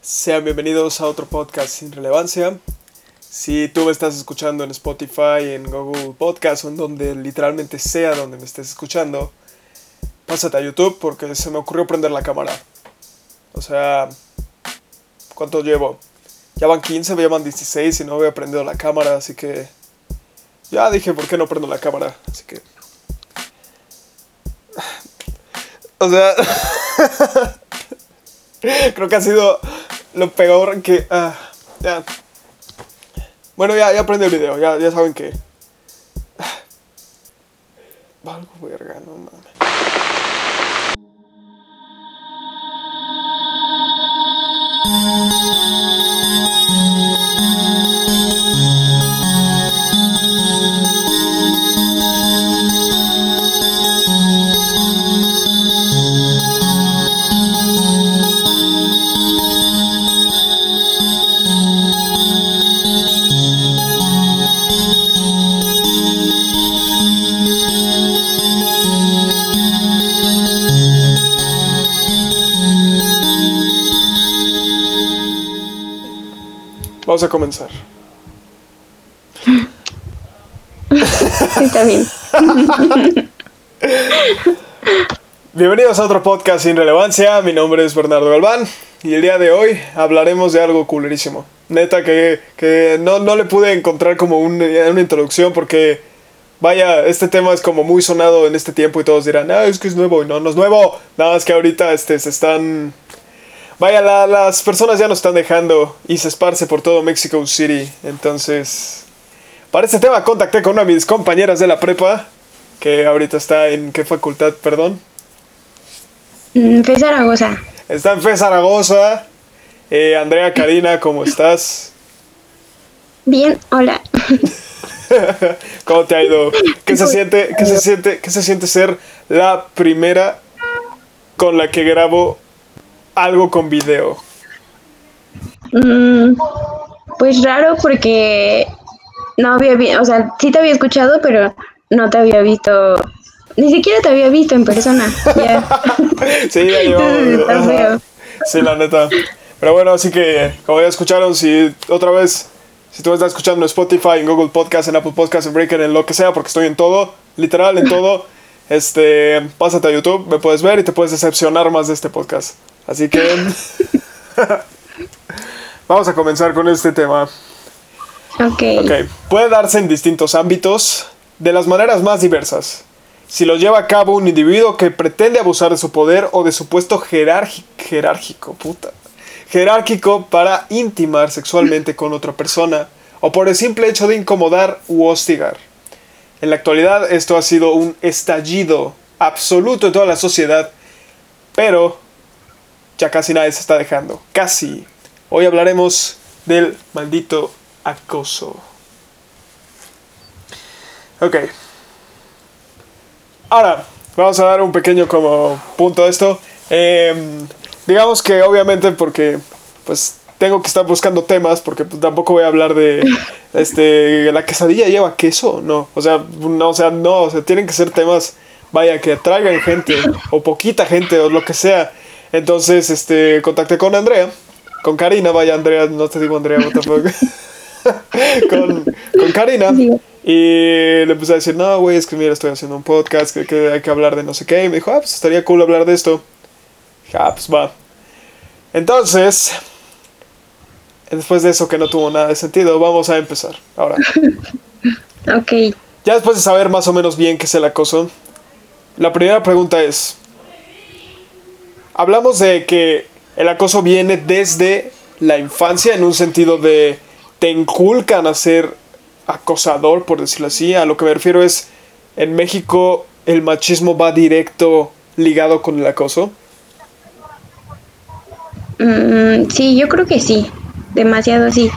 Sean bienvenidos a otro podcast sin relevancia. Si tú me estás escuchando en Spotify, en Google Podcast o en donde literalmente sea donde me estés escuchando, pásate a YouTube porque se me ocurrió prender la cámara. O sea, ¿cuánto llevo? Ya van 15, me llaman 16 y no había prendido la cámara, así que ya dije, ¿por qué no prendo la cámara? Así que... O sea... Creo que ha sido lo peor que... ah, ya. Bueno, ya, ya aprendí el video, ya, ya saben que... Valgo verga, no mames. Vamos a comenzar. Está bien. Bienvenidos a otro podcast sin relevancia. Mi nombre es Bernardo Galván y el día de hoy hablaremos de algo culerísimo. Neta que, que no, no le pude encontrar como un- una introducción porque, vaya, este tema es como muy sonado en este tiempo y todos dirán, ah, es que es nuevo y no, no es nuevo. Nada más que ahorita este, se están... Vaya, la- las personas ya nos están dejando y se esparce por todo Mexico City. Entonces, para este tema contacté con una de mis compañeras de la prepa, que ahorita está en qué facultad, perdón. Mm, Fe Zaragoza. Está en Fe Zaragoza. Eh, Andrea Karina, ¿cómo estás? Bien, hola. ¿Cómo te ha ido? ¿Qué se siente, qué se siente, qué se siente ser la primera con la que grabo algo con video? Mm, pues raro porque no había visto, o sea, sí te había escuchado, pero no te había visto, ni siquiera te había visto en persona. Sí, ya llevamos. Sí, la neta. Pero bueno, así que, como ya escucharon, si otra vez, si tú me estás escuchando en Spotify, en Google Podcast, en Apple Podcast, en Breaker, en lo que sea, porque estoy en todo, literal en todo, este, pásate a YouTube, me puedes ver y te puedes decepcionar más de este podcast. Así que, vamos a comenzar con este tema. Ok. Ok, puede darse en distintos ámbitos, de las maneras más diversas. Si lo lleva a cabo un individuo que pretende abusar de su poder o de su puesto jerárquico, puta, jerárquico para intimar sexualmente con otra persona, o por el simple hecho de incomodar u hostigar. En la actualidad esto ha sido un estallido absoluto en toda la sociedad, pero ya casi nadie se está dejando. Casi. Hoy hablaremos del maldito acoso. Ok. Ahora, vamos a dar un pequeño como punto a esto. Em, digamos que obviamente porque pues tengo que estar buscando temas porque pues, tampoco voy a hablar de este la quesadilla lleva queso, no, o sea, no, o sea, no, o sea, tienen que ser temas vaya que atraigan gente o poquita gente o lo que sea. Entonces, este contacté con Andrea, con Karina, vaya Andrea, no te digo Andrea, what the fuck. con, con Karina. Y le empecé a decir, no, güey, es que mira, estoy haciendo un podcast, que, que hay que hablar de no sé qué. Y me dijo, ah, pues estaría cool hablar de esto. Dije, ah, pues va. Entonces, después de eso que no tuvo nada de sentido, vamos a empezar. Ahora, Ok. ya después de saber más o menos bien qué es el acoso, la primera pregunta es, hablamos de que el acoso viene desde la infancia en un sentido de te inculcan a ser acosador, por decirlo así. A lo que me refiero es, en México el machismo va directo ligado con el acoso. Mm, sí, yo creo que sí. Demasiado sí.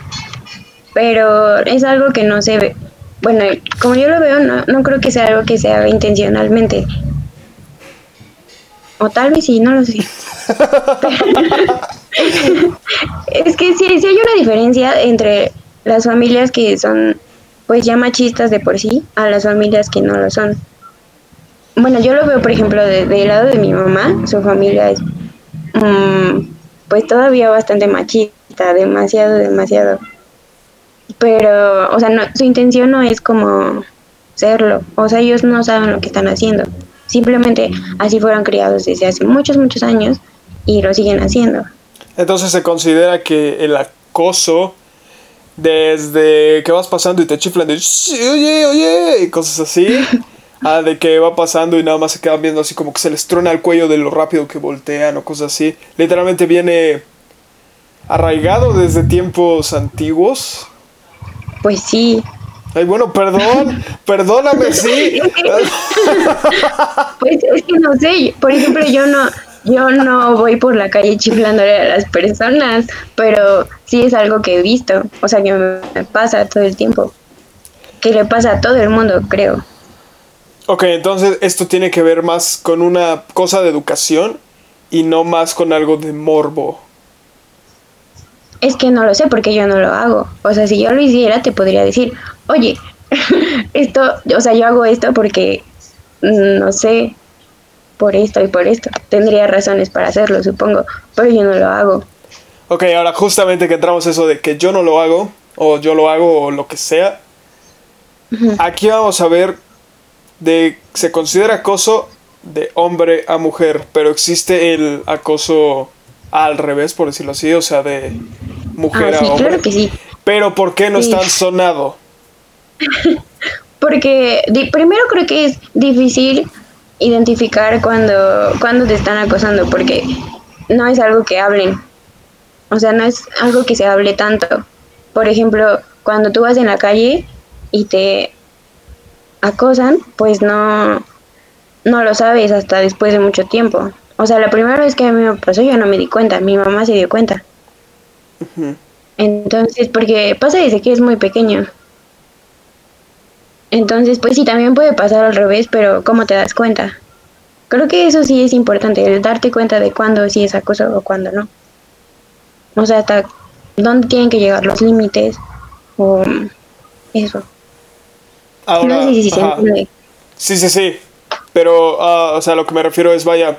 Pero es algo que no se ve. Bueno, como yo lo veo, no, no creo que sea algo que se haga intencionalmente. O tal vez sí, no lo sé. es que sí, sí hay una diferencia entre las familias que son pues ya machistas de por sí a las familias que no lo son. Bueno, yo lo veo, por ejemplo, del de lado de mi mamá, su familia es mm, pues todavía bastante machista, demasiado, demasiado. Pero, o sea, no, su intención no es como serlo, o sea, ellos no saben lo que están haciendo. Simplemente así fueron criados desde hace muchos, muchos años y lo siguen haciendo. Entonces se considera que el acoso desde que vas pasando y te chiflan de oye, oye, y cosas así, a de que va pasando y nada más se quedan viendo así como que se les trona el cuello de lo rápido que voltean o cosas así. Literalmente viene arraigado desde tiempos antiguos. Pues sí. Ay, bueno, perdón, perdóname, sí. pues es que no sé, por ejemplo, yo no, yo no voy por la calle chiflándole a las personas, pero sí es algo que he visto, o sea, que me pasa todo el tiempo, que le pasa a todo el mundo, creo. Ok, entonces esto tiene que ver más con una cosa de educación y no más con algo de morbo. Es que no lo sé porque yo no lo hago. O sea, si yo lo hiciera, te podría decir, oye, esto, o sea, yo hago esto porque, mm, no sé, por esto y por esto. Tendría razones para hacerlo, supongo, pero yo no lo hago. Ok, ahora justamente que entramos eso de que yo no lo hago, o yo lo hago, o lo que sea, aquí vamos a ver de se considera acoso de hombre a mujer, pero existe el acoso al revés, por decirlo así, o sea, de mujer ah, a hombre. Claro que sí. Pero ¿por qué no es tan sonado? Porque primero creo que es difícil identificar cuando, cuando te están acosando, porque no es algo que hablen. O sea, no es algo que se hable tanto. Por ejemplo, cuando tú vas en la calle y te acosan, pues no, no lo sabes hasta después de mucho tiempo. O sea, la primera vez que a mí me pasó yo no me di cuenta, mi mamá se dio cuenta. Entonces, porque pasa desde que es muy pequeño. Entonces, pues sí, también puede pasar al revés, pero ¿cómo te das cuenta? Creo que eso sí es importante, el darte cuenta de cuándo sí es acoso o cuándo no. O sea, hasta dónde tienen que llegar los límites o eso. Ahora, sí, sí, sí, Pero, uh, o sea, lo que me refiero es, vaya,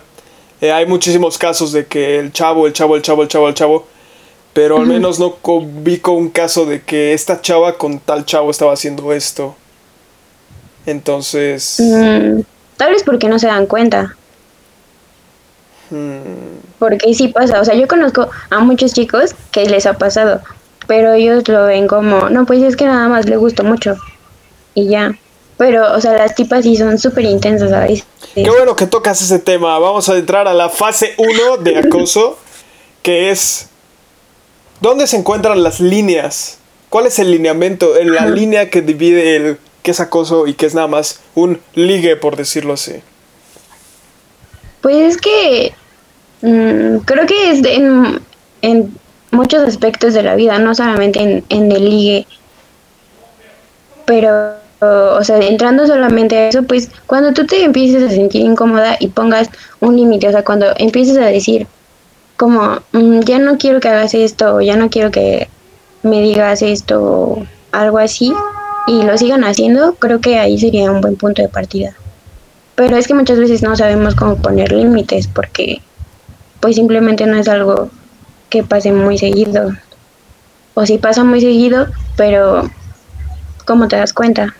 eh, hay muchísimos casos de que el chavo, el chavo, el chavo, el chavo, el chavo, pero al menos no vi con un caso de que esta chava con tal chavo estaba haciendo esto. Entonces... Mm, tal vez porque no se dan cuenta. Hmm. Porque sí pasa, o sea, yo conozco a muchos chicos que les ha pasado, pero ellos lo ven como, no, pues es que nada más le gustó mucho y ya. Pero, o sea, las tipas sí son súper intensas veces. Qué bueno que tocas ese tema. Vamos a entrar a la fase 1 de acoso, que es... ¿Dónde se encuentran las líneas? ¿Cuál es el lineamiento, la línea que divide el que es acoso y que es nada más un ligue, por decirlo así? Pues es que mm, creo que es en, en, muchos aspectos de la vida, no solamente en, en el ligue. Pero o sea, entrando solamente a eso, pues cuando tú te empieces a sentir incómoda y pongas un límite, o sea, cuando empieces a decir como, mm, ya no quiero que hagas esto, o ya no quiero que me digas esto, o algo así, y lo sigan haciendo, creo que ahí sería un buen punto de partida. Pero es que muchas veces no sabemos cómo poner límites porque pues simplemente no es algo que pase muy seguido. O si pasa muy seguido, pero ¿cómo te das cuenta?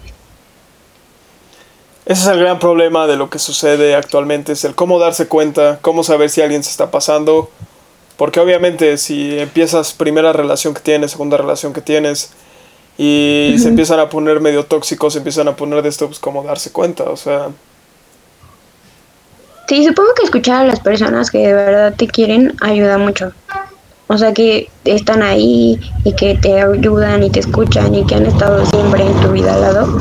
Ese es el gran problema de lo que sucede actualmente, es el cómo darse cuenta, cómo saber si alguien se está pasando. Porque obviamente si empiezas primera relación que tienes, segunda relación que tienes, y se empiezan a poner medio tóxicos, se empiezan a poner de esto, pues cómo darse cuenta, o sea... Sí, supongo que escuchar a las personas que de verdad te quieren ayuda mucho. O sea, que están ahí y que te ayudan y te escuchan y que han estado siempre en tu vida al lado,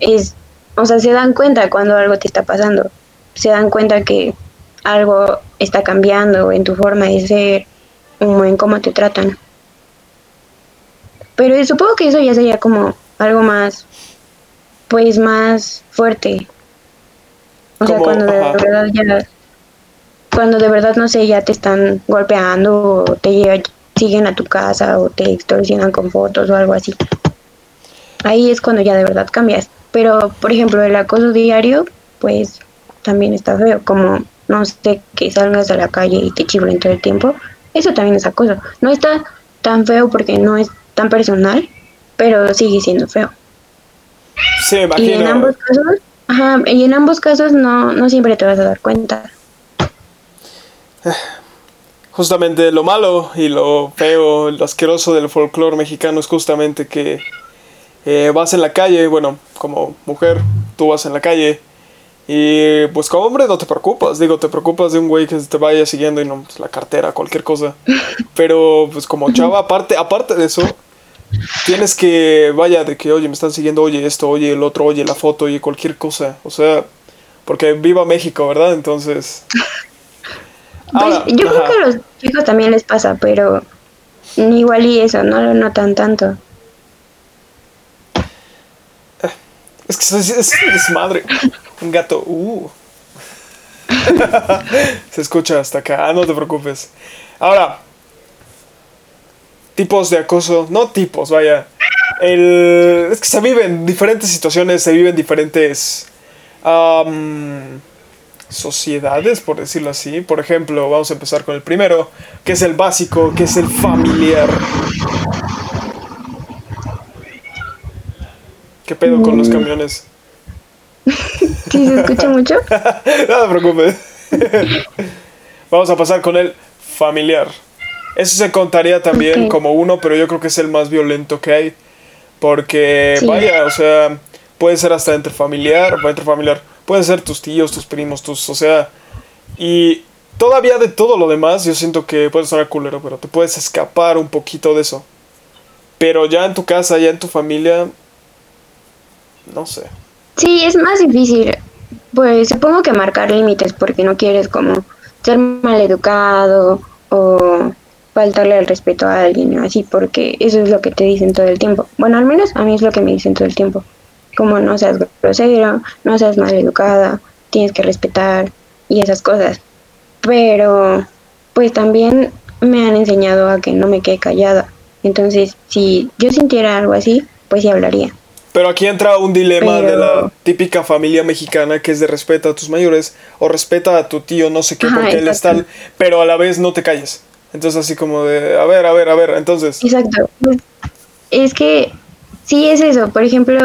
es o sea, se dan cuenta cuando algo te está pasando, se dan cuenta que algo está cambiando en tu forma de ser o en cómo te tratan. Pero supongo que eso ya sería como algo más, pues más fuerte. O sea, cuando de verdad ya, cuando de verdad no sé, ya te están golpeando o te siguen a tu casa o te extorsionan con fotos o algo así. Ahí es cuando ya de verdad cambias. Pero, por ejemplo, el acoso diario, pues también está feo. Como, no sé, que salgas a la calle y te chiflen todo el tiempo. Eso también es acoso. No está tan feo porque no es tan personal, pero sigue siendo feo. Sí, imagino. Y en ambos casos, ajá, y en ambos casos no, no siempre te vas a dar cuenta. Justamente lo malo y lo feo, lo asqueroso del folclore mexicano es justamente que eh, vas en la calle, bueno, como mujer, tú vas en la calle y pues como hombre no te preocupas, digo, te preocupas de un güey que te vaya siguiendo y no, pues, la cartera, cualquier cosa. Pero pues como chava, aparte, aparte de eso, tienes que, vaya, de que, oye, me están siguiendo, oye esto, oye el otro, oye la foto, oye cualquier cosa. O sea, porque viva México, ¿verdad? Entonces... Pues, yo creo que a los chicos también les pasa, pero igual y eso, no lo notan tanto. Es que es, es, es madre. Un gato. Uh. Se escucha hasta acá. Ah, no te preocupes. Ahora. Tipos de acoso. No tipos, vaya. El, es que se viven diferentes situaciones, se viven diferentes sociedades, por decirlo así. Por ejemplo, vamos a empezar con el primero, que es el básico, que es el familiar. ¿Qué pedo con los camiones? ¿Sí se escucha mucho? no te preocupes. Vamos a pasar con el familiar. Eso se contaría también como uno, pero yo creo que es el más violento que hay. Porque, Sí. vaya, o sea, puede ser hasta entre familiar, entre familiar, pueden ser tus tíos, tus primos, tus, o sea, y todavía de todo lo demás, yo siento que puede sonar culero, pero te puedes escapar un poquito de eso. Pero ya en tu casa, ya en tu familia, no sé. Sí, es más difícil. Pues supongo que marcar límites porque no quieres como ser maleducado o faltarle el respeto a alguien así, porque eso es lo que te dicen todo el tiempo. Bueno, al menos a mí es lo que me dicen todo el tiempo. Como no seas grosero, no seas maleducada, tienes que respetar y esas cosas. Pero pues también me han enseñado a que no me quede callada. Entonces, si yo sintiera algo así, pues sí hablaría. Pero aquí entra un dilema de la típica familia mexicana que es de respeta a tus mayores o respeta a tu tío, no sé qué, Ajá, porque él es tal, pero a la vez no te calles. Entonces así como de, a ver, a ver, a ver, entonces... Exacto. Pues, Es que sí es eso. Por ejemplo,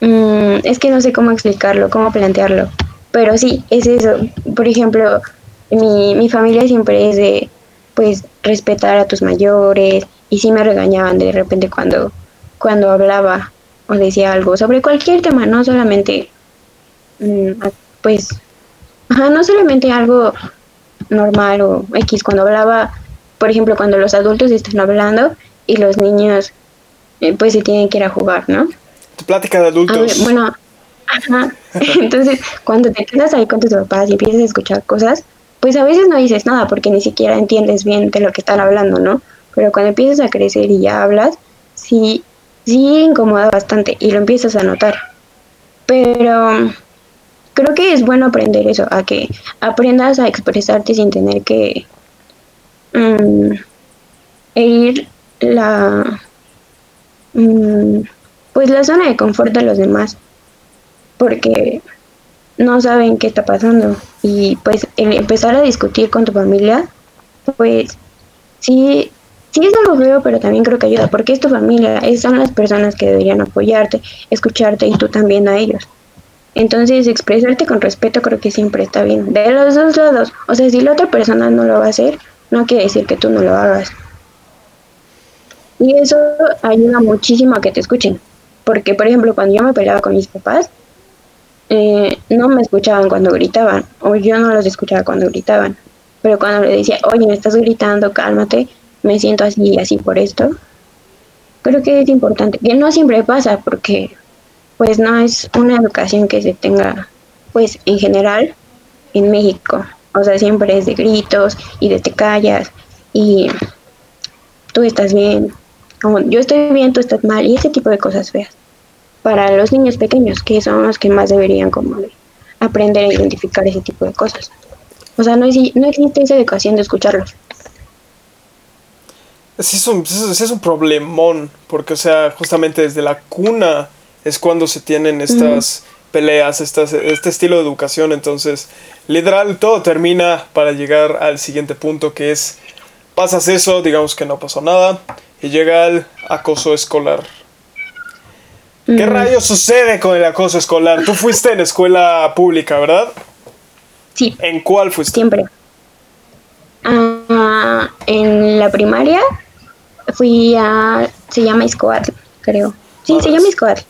mm, es que no sé cómo explicarlo, cómo plantearlo. Pero sí, es eso. Por ejemplo, mi, mi familia siempre es de, pues, respetar a tus mayores. Y sí me regañaban de repente cuando, cuando hablaba o decía algo sobre cualquier tema, no solamente, mm, pues, ajá, no solamente algo normal o X, cuando hablaba, por ejemplo, cuando los adultos están hablando y los niños eh, pues se tienen que ir a jugar, ¿no? Tu plática de adultos. ver, bueno, ajá. Entonces, cuando te quedas ahí con tus papás y empiezas a escuchar cosas, pues a veces no dices nada porque ni siquiera entiendes bien de lo que están hablando, ¿no? Pero cuando empiezas a crecer y ya hablas, sí, sí incomoda bastante y lo empiezas a notar. Pero creo que es bueno aprender eso, a que aprendas a expresarte sin tener que herir la mm, pues la zona de confort de los demás porque no saben qué está pasando. Y pues el empezar a discutir con tu familia pues sí sí es algo feo pero también creo que ayuda porque es tu familia son las personas que deberían apoyarte escucharte y tú también a ellos entonces expresarte con respeto creo que siempre está bien de los dos lados o sea si la otra persona no lo va a hacer no quiere decir que tú no lo hagas y eso ayuda muchísimo a que te escuchen. Porque, por ejemplo, cuando yo me peleaba con mis papás, eh, no me escuchaban cuando gritaban, o yo no los escuchaba cuando gritaban. Pero cuando le decía, oye, me estás gritando, cálmate, me siento así y así por esto, creo que es importante. Que no siempre pasa, porque pues no es una educación que se tenga, pues en general, en México. O sea, siempre es de gritos y de te callas y tú estás bien, yo estoy bien, tú estás mal, y ese tipo de cosas feas. Para los niños pequeños, que son los que más deberían como de aprender a identificar ese tipo de cosas. O sea, no, no existe esa educación de escucharlos. Es, un, es un problemón, porque, o sea, justamente desde la cuna es cuando se tienen estas peleas, estas, este estilo de educación. Entonces, literal, todo termina para llegar al siguiente punto, que es, pasas eso, digamos que no pasó nada, y llega el acoso escolar. ¿Qué rayos sucede con el acoso escolar? Tú fuiste en escuela pública, ¿verdad? Sí. ¿En cuál fuiste? Siempre. Ah, en la primaria fui a. Se llama Escobar, creo. Sí, se llama Escobar.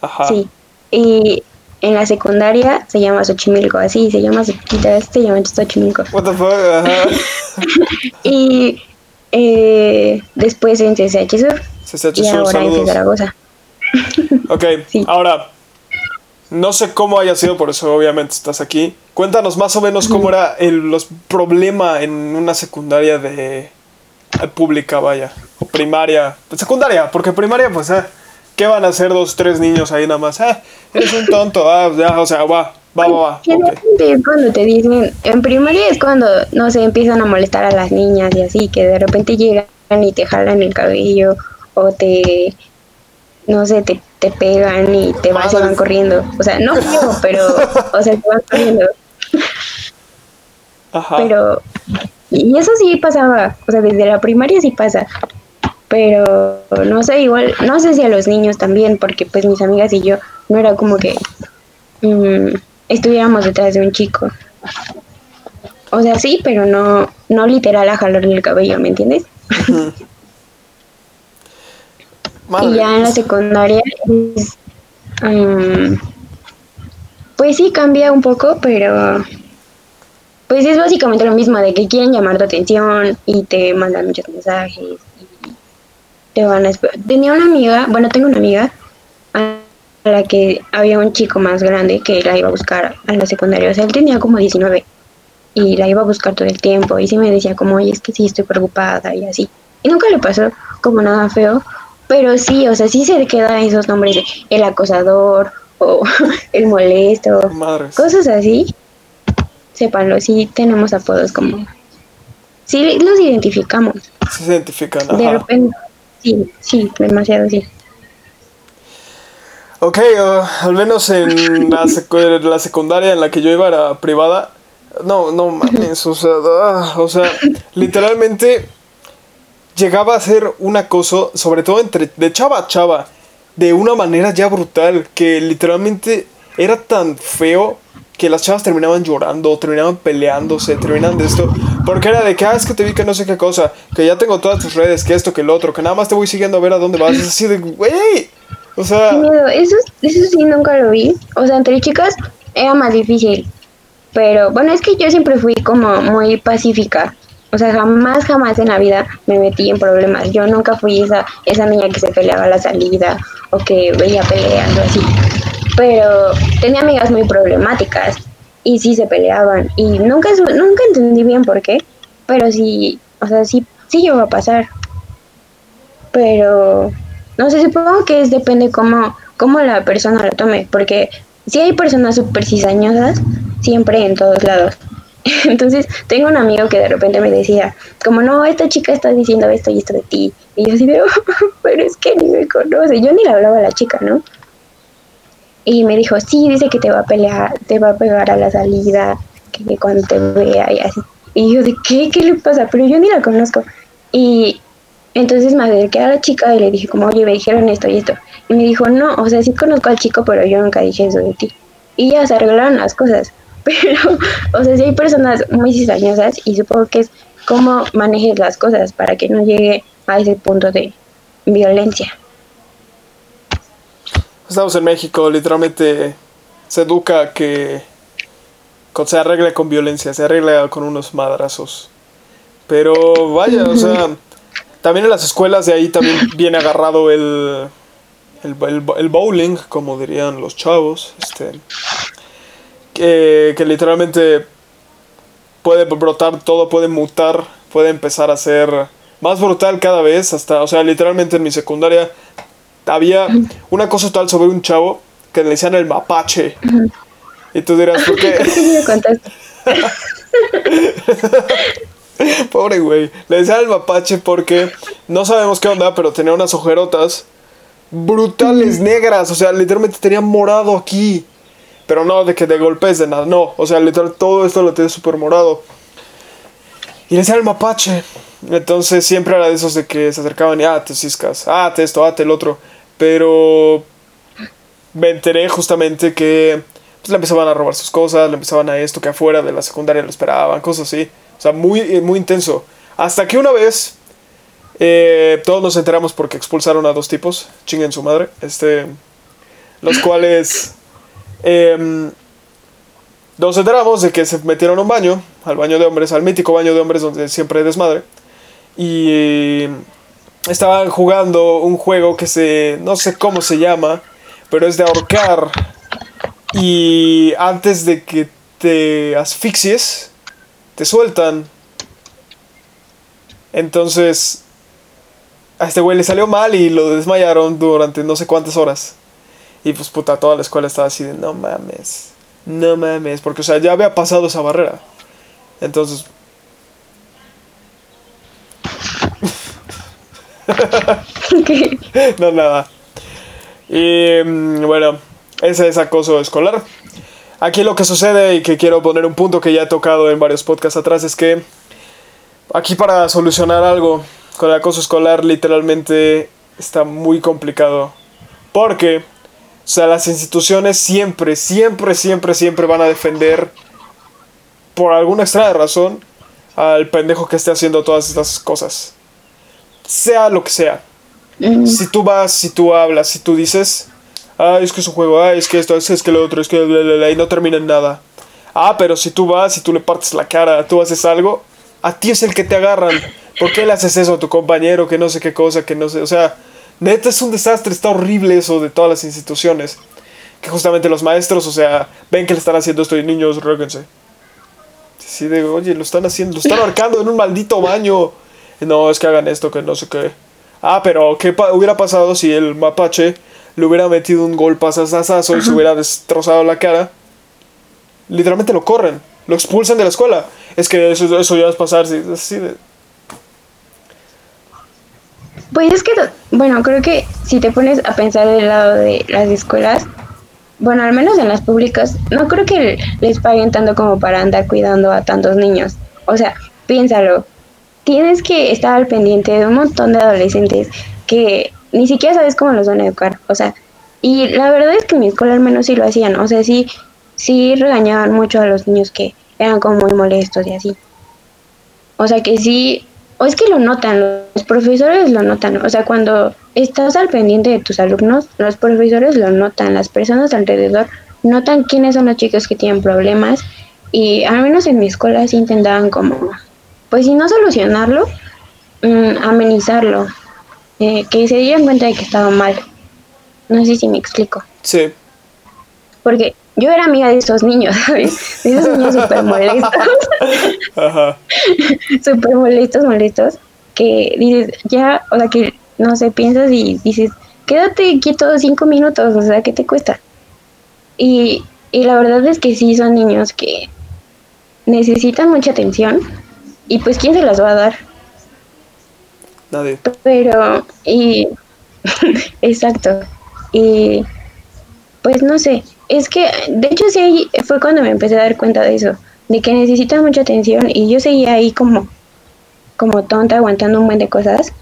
Ajá. Sí. Y en la secundaria se llama Xochimilco, así se llama, se llama Xochimilco. What the fuck, ajá. y eh, después en CCH Sur. CCH y Sur, ahora en saludos. Zaragoza. Ok, Sí. ahora, no sé cómo haya sido, por eso obviamente estás aquí. Cuéntanos más o menos cómo era el los problema en una secundaria de eh, pública, vaya, o primaria, secundaria, porque primaria, pues, eh, ¿qué van a hacer dos, tres niños ahí nada más? Ah, eres un tonto, ah, ya, o sea, va, va, va, va. ok. Generalmente es cuando te dicen, en primaria es cuando, no sé, empiezan a molestar a las niñas y así, que de repente llegan y te jalan el cabello o te, no sé, te, te pegan y te vas y van corriendo. O sea, no pero, o sea, te van corriendo. Ajá. Pero, y eso sí pasaba, o sea, desde la primaria sí pasa. Pero, no sé, igual, no sé si a los niños también, porque pues mis amigas y yo no era como que mm, estuviéramos detrás de un chico. O sea, sí, pero no, no literal a jalarle el cabello, ¿me entiendes? Madre y ya en la secundaria es, mm, pues sí cambia un poco, pero pues es básicamente lo mismo de que quieren llamar tu atención y te mandan muchos mensajes te van a esper- Tenía una amiga, bueno, tengo una amiga a la que había un chico más grande que la iba a buscar a la secundaria, o sea, él tenía como 19 y la iba a buscar todo el tiempo y sí me decía como, oye, es que sí estoy preocupada y así. Y nunca le pasó como nada feo, pero sí, o sea, sí se quedan esos nombres de el acosador o el molesto, Madres. cosas así. Sépanlo, sí tenemos apodos como... Sí, los identificamos. Se identifican, De ajá. repente, sí, sí, demasiado, sí. Ok, uh, al menos en la secundaria en la que yo iba era privada. No, no mames, o sea, ah, o sea, literalmente llegaba a ser un acoso, sobre todo entre de chava a chava, de una manera ya brutal, que literalmente era tan feo que las chavas terminaban llorando, terminaban peleándose, terminaban de esto, porque era de que, ah, es que te vi que no sé qué cosa, que ya tengo todas tus redes, que esto, que el otro, que nada más te voy siguiendo a ver a dónde vas, es así de, güey, o sea... Miedo, eso, eso sí nunca lo vi. O sea, entre chicas era más difícil. Pero bueno, es que yo siempre fui como muy pacífica. O sea, jamás, jamás en la vida me metí en problemas. Yo nunca fui esa, esa niña que se peleaba a la salida o que veía peleando así. Pero tenía amigas muy problemáticas y sí se peleaban. Y nunca, nunca entendí bien por qué. Pero sí, o sea, sí, sí llegó a pasar. Pero no sé, supongo que es depende cómo, cómo la persona lo tome, porque si hay personas súper cizañosas, siempre en todos lados. Entonces, tengo un amigo que de repente me decía, como no, esta chica está diciendo esto y esto de ti. Y yo así de, "Oh, pero es que ni me conoce. Yo ni le hablaba a la chica, ¿no? Y me dijo, sí, dice que te va a pelear, te va a pegar a la salida, que cuando te vea y así. Y yo de, ¿qué? ¿Qué le pasa? Pero yo ni la conozco. Y entonces me acerqué a la chica y le dije como, oye, me dijeron esto y esto. Y me dijo, no, o sea, sí conozco al chico, pero yo nunca dije eso de ti. Y ya se arreglaron las cosas. Pero, o sea, sí hay personas muy cizañosas y supongo que es cómo manejes las cosas para que no llegue a ese punto de violencia. Estamos en México, literalmente se educa que se arregle con violencia, se arregla con unos madrazos. Pero vaya, o sea, también en las escuelas de ahí también viene agarrado el, el, el- el bowling, como dirían los chavos, este, que, que literalmente puede brotar todo, puede mutar, puede empezar a ser más brutal cada vez, hasta, o sea, literalmente en mi secundaria había una cosa tal sobre un chavo que le decían el mapache. Y tú dirás, ¿por qué? Pobre güey. Le decía al mapache porque no sabemos qué onda, pero tenía unas ojerotas brutales negras. O sea, literalmente tenía morado aquí. Pero no de que de golpes de nada, no. O sea, literal todo esto lo tenía súper morado. Y le decía al mapache. Entonces siempre era de esos de que se acercaban y, ah, te ciscas, ah, te esto, ah, te el otro. Pero me enteré justamente que pues, le empezaban a robar sus cosas, le empezaban a esto, que afuera de la secundaria lo esperaban, cosas así. O sea, muy, muy intenso. Hasta que una vez eh, todos nos enteramos porque expulsaron a dos tipos, chinguen su madre, este, los cuales eh, nos enteramos de que se metieron a un baño, al baño de hombres, al mítico baño de hombres donde siempre hay desmadre, y estaban jugando un juego que se, no sé cómo se llama, pero es de ahorcar, y antes de que te asfixies, te sueltan. Entonces, a este güey le salió mal y lo desmayaron durante no sé cuántas horas. Y pues puta, toda la escuela estaba así de no mames, no mames, porque o sea, ya había pasado esa barrera. Entonces... no, nada. Y mm, bueno, ese es acoso escolar. Aquí lo que sucede y que quiero poner un punto que ya he tocado en varios podcasts atrás es que aquí para solucionar algo con el acoso escolar literalmente está muy complicado. Porque, o sea, las instituciones siempre, siempre, siempre, siempre van a defender por alguna extraña razón al pendejo que esté haciendo todas estas cosas. Sea lo que sea. Si tú vas, si tú hablas, si tú dices, ay, es que es un juego, ay, es que esto, es, que lo otro, es que y no termina en nada. Ah, pero si tú vas y tú le partes la cara, tú haces algo, a ti es el que te agarran. ¿Por qué le haces eso a tu compañero? Que no sé qué cosa, que no sé. O sea, neta es un desastre, está horrible eso de todas las instituciones. Que justamente los maestros, o sea, ven que le están haciendo esto y niños, róguense. Sí, digo, oye, lo están haciendo, lo están arcando en un maldito baño. No, es que hagan esto, que no sé qué. Ah, pero ¿qué hubiera pasado si el mapache le hubiera metido un golpe a Sasazo y se hubiera destrozado la cara, literalmente lo corren, lo expulsan de la escuela. Es que eso, eso ya es pasar así de... Pues es que, bueno, creo que si te pones a pensar del lado de las escuelas, bueno, al menos en las públicas, no creo que les paguen tanto como para andar cuidando a tantos niños. O sea, piénsalo, tienes que estar al pendiente de un montón de adolescentes que ni siquiera sabes cómo los van a educar. O sea, y la verdad es que en mi escuela al menos sí lo hacían. O sea, sí, sí regañaban mucho a los niños que eran como muy molestos y así. O sea, que sí, o es que lo notan, los profesores lo notan. O sea, cuando estás al pendiente de tus alumnos, los profesores lo notan, las personas alrededor notan quiénes son los chicos que tienen problemas. Y al menos en mi escuela sí intentaban como, pues si no solucionarlo, mm, amenizarlo. Eh, que se dieran cuenta de que estaba mal. No sé si me explico. Sí. Porque yo era amiga de esos niños, ¿sabes? De esos niños súper molestos. Ajá. súper molestos, molestos. Que dices, ya, o sea, que no sé, piensas y dices, quédate quieto cinco minutos, o sea, ¿qué te cuesta? Y, y la verdad es que sí son niños que necesitan mucha atención y pues ¿quién se las va a dar? Nadie. Pero, y, exacto. Y, pues no sé, es que, de hecho sí, fue cuando me empecé a dar cuenta de eso, de que necesita mucha atención y yo seguía ahí como, como tonta aguantando un buen de cosas,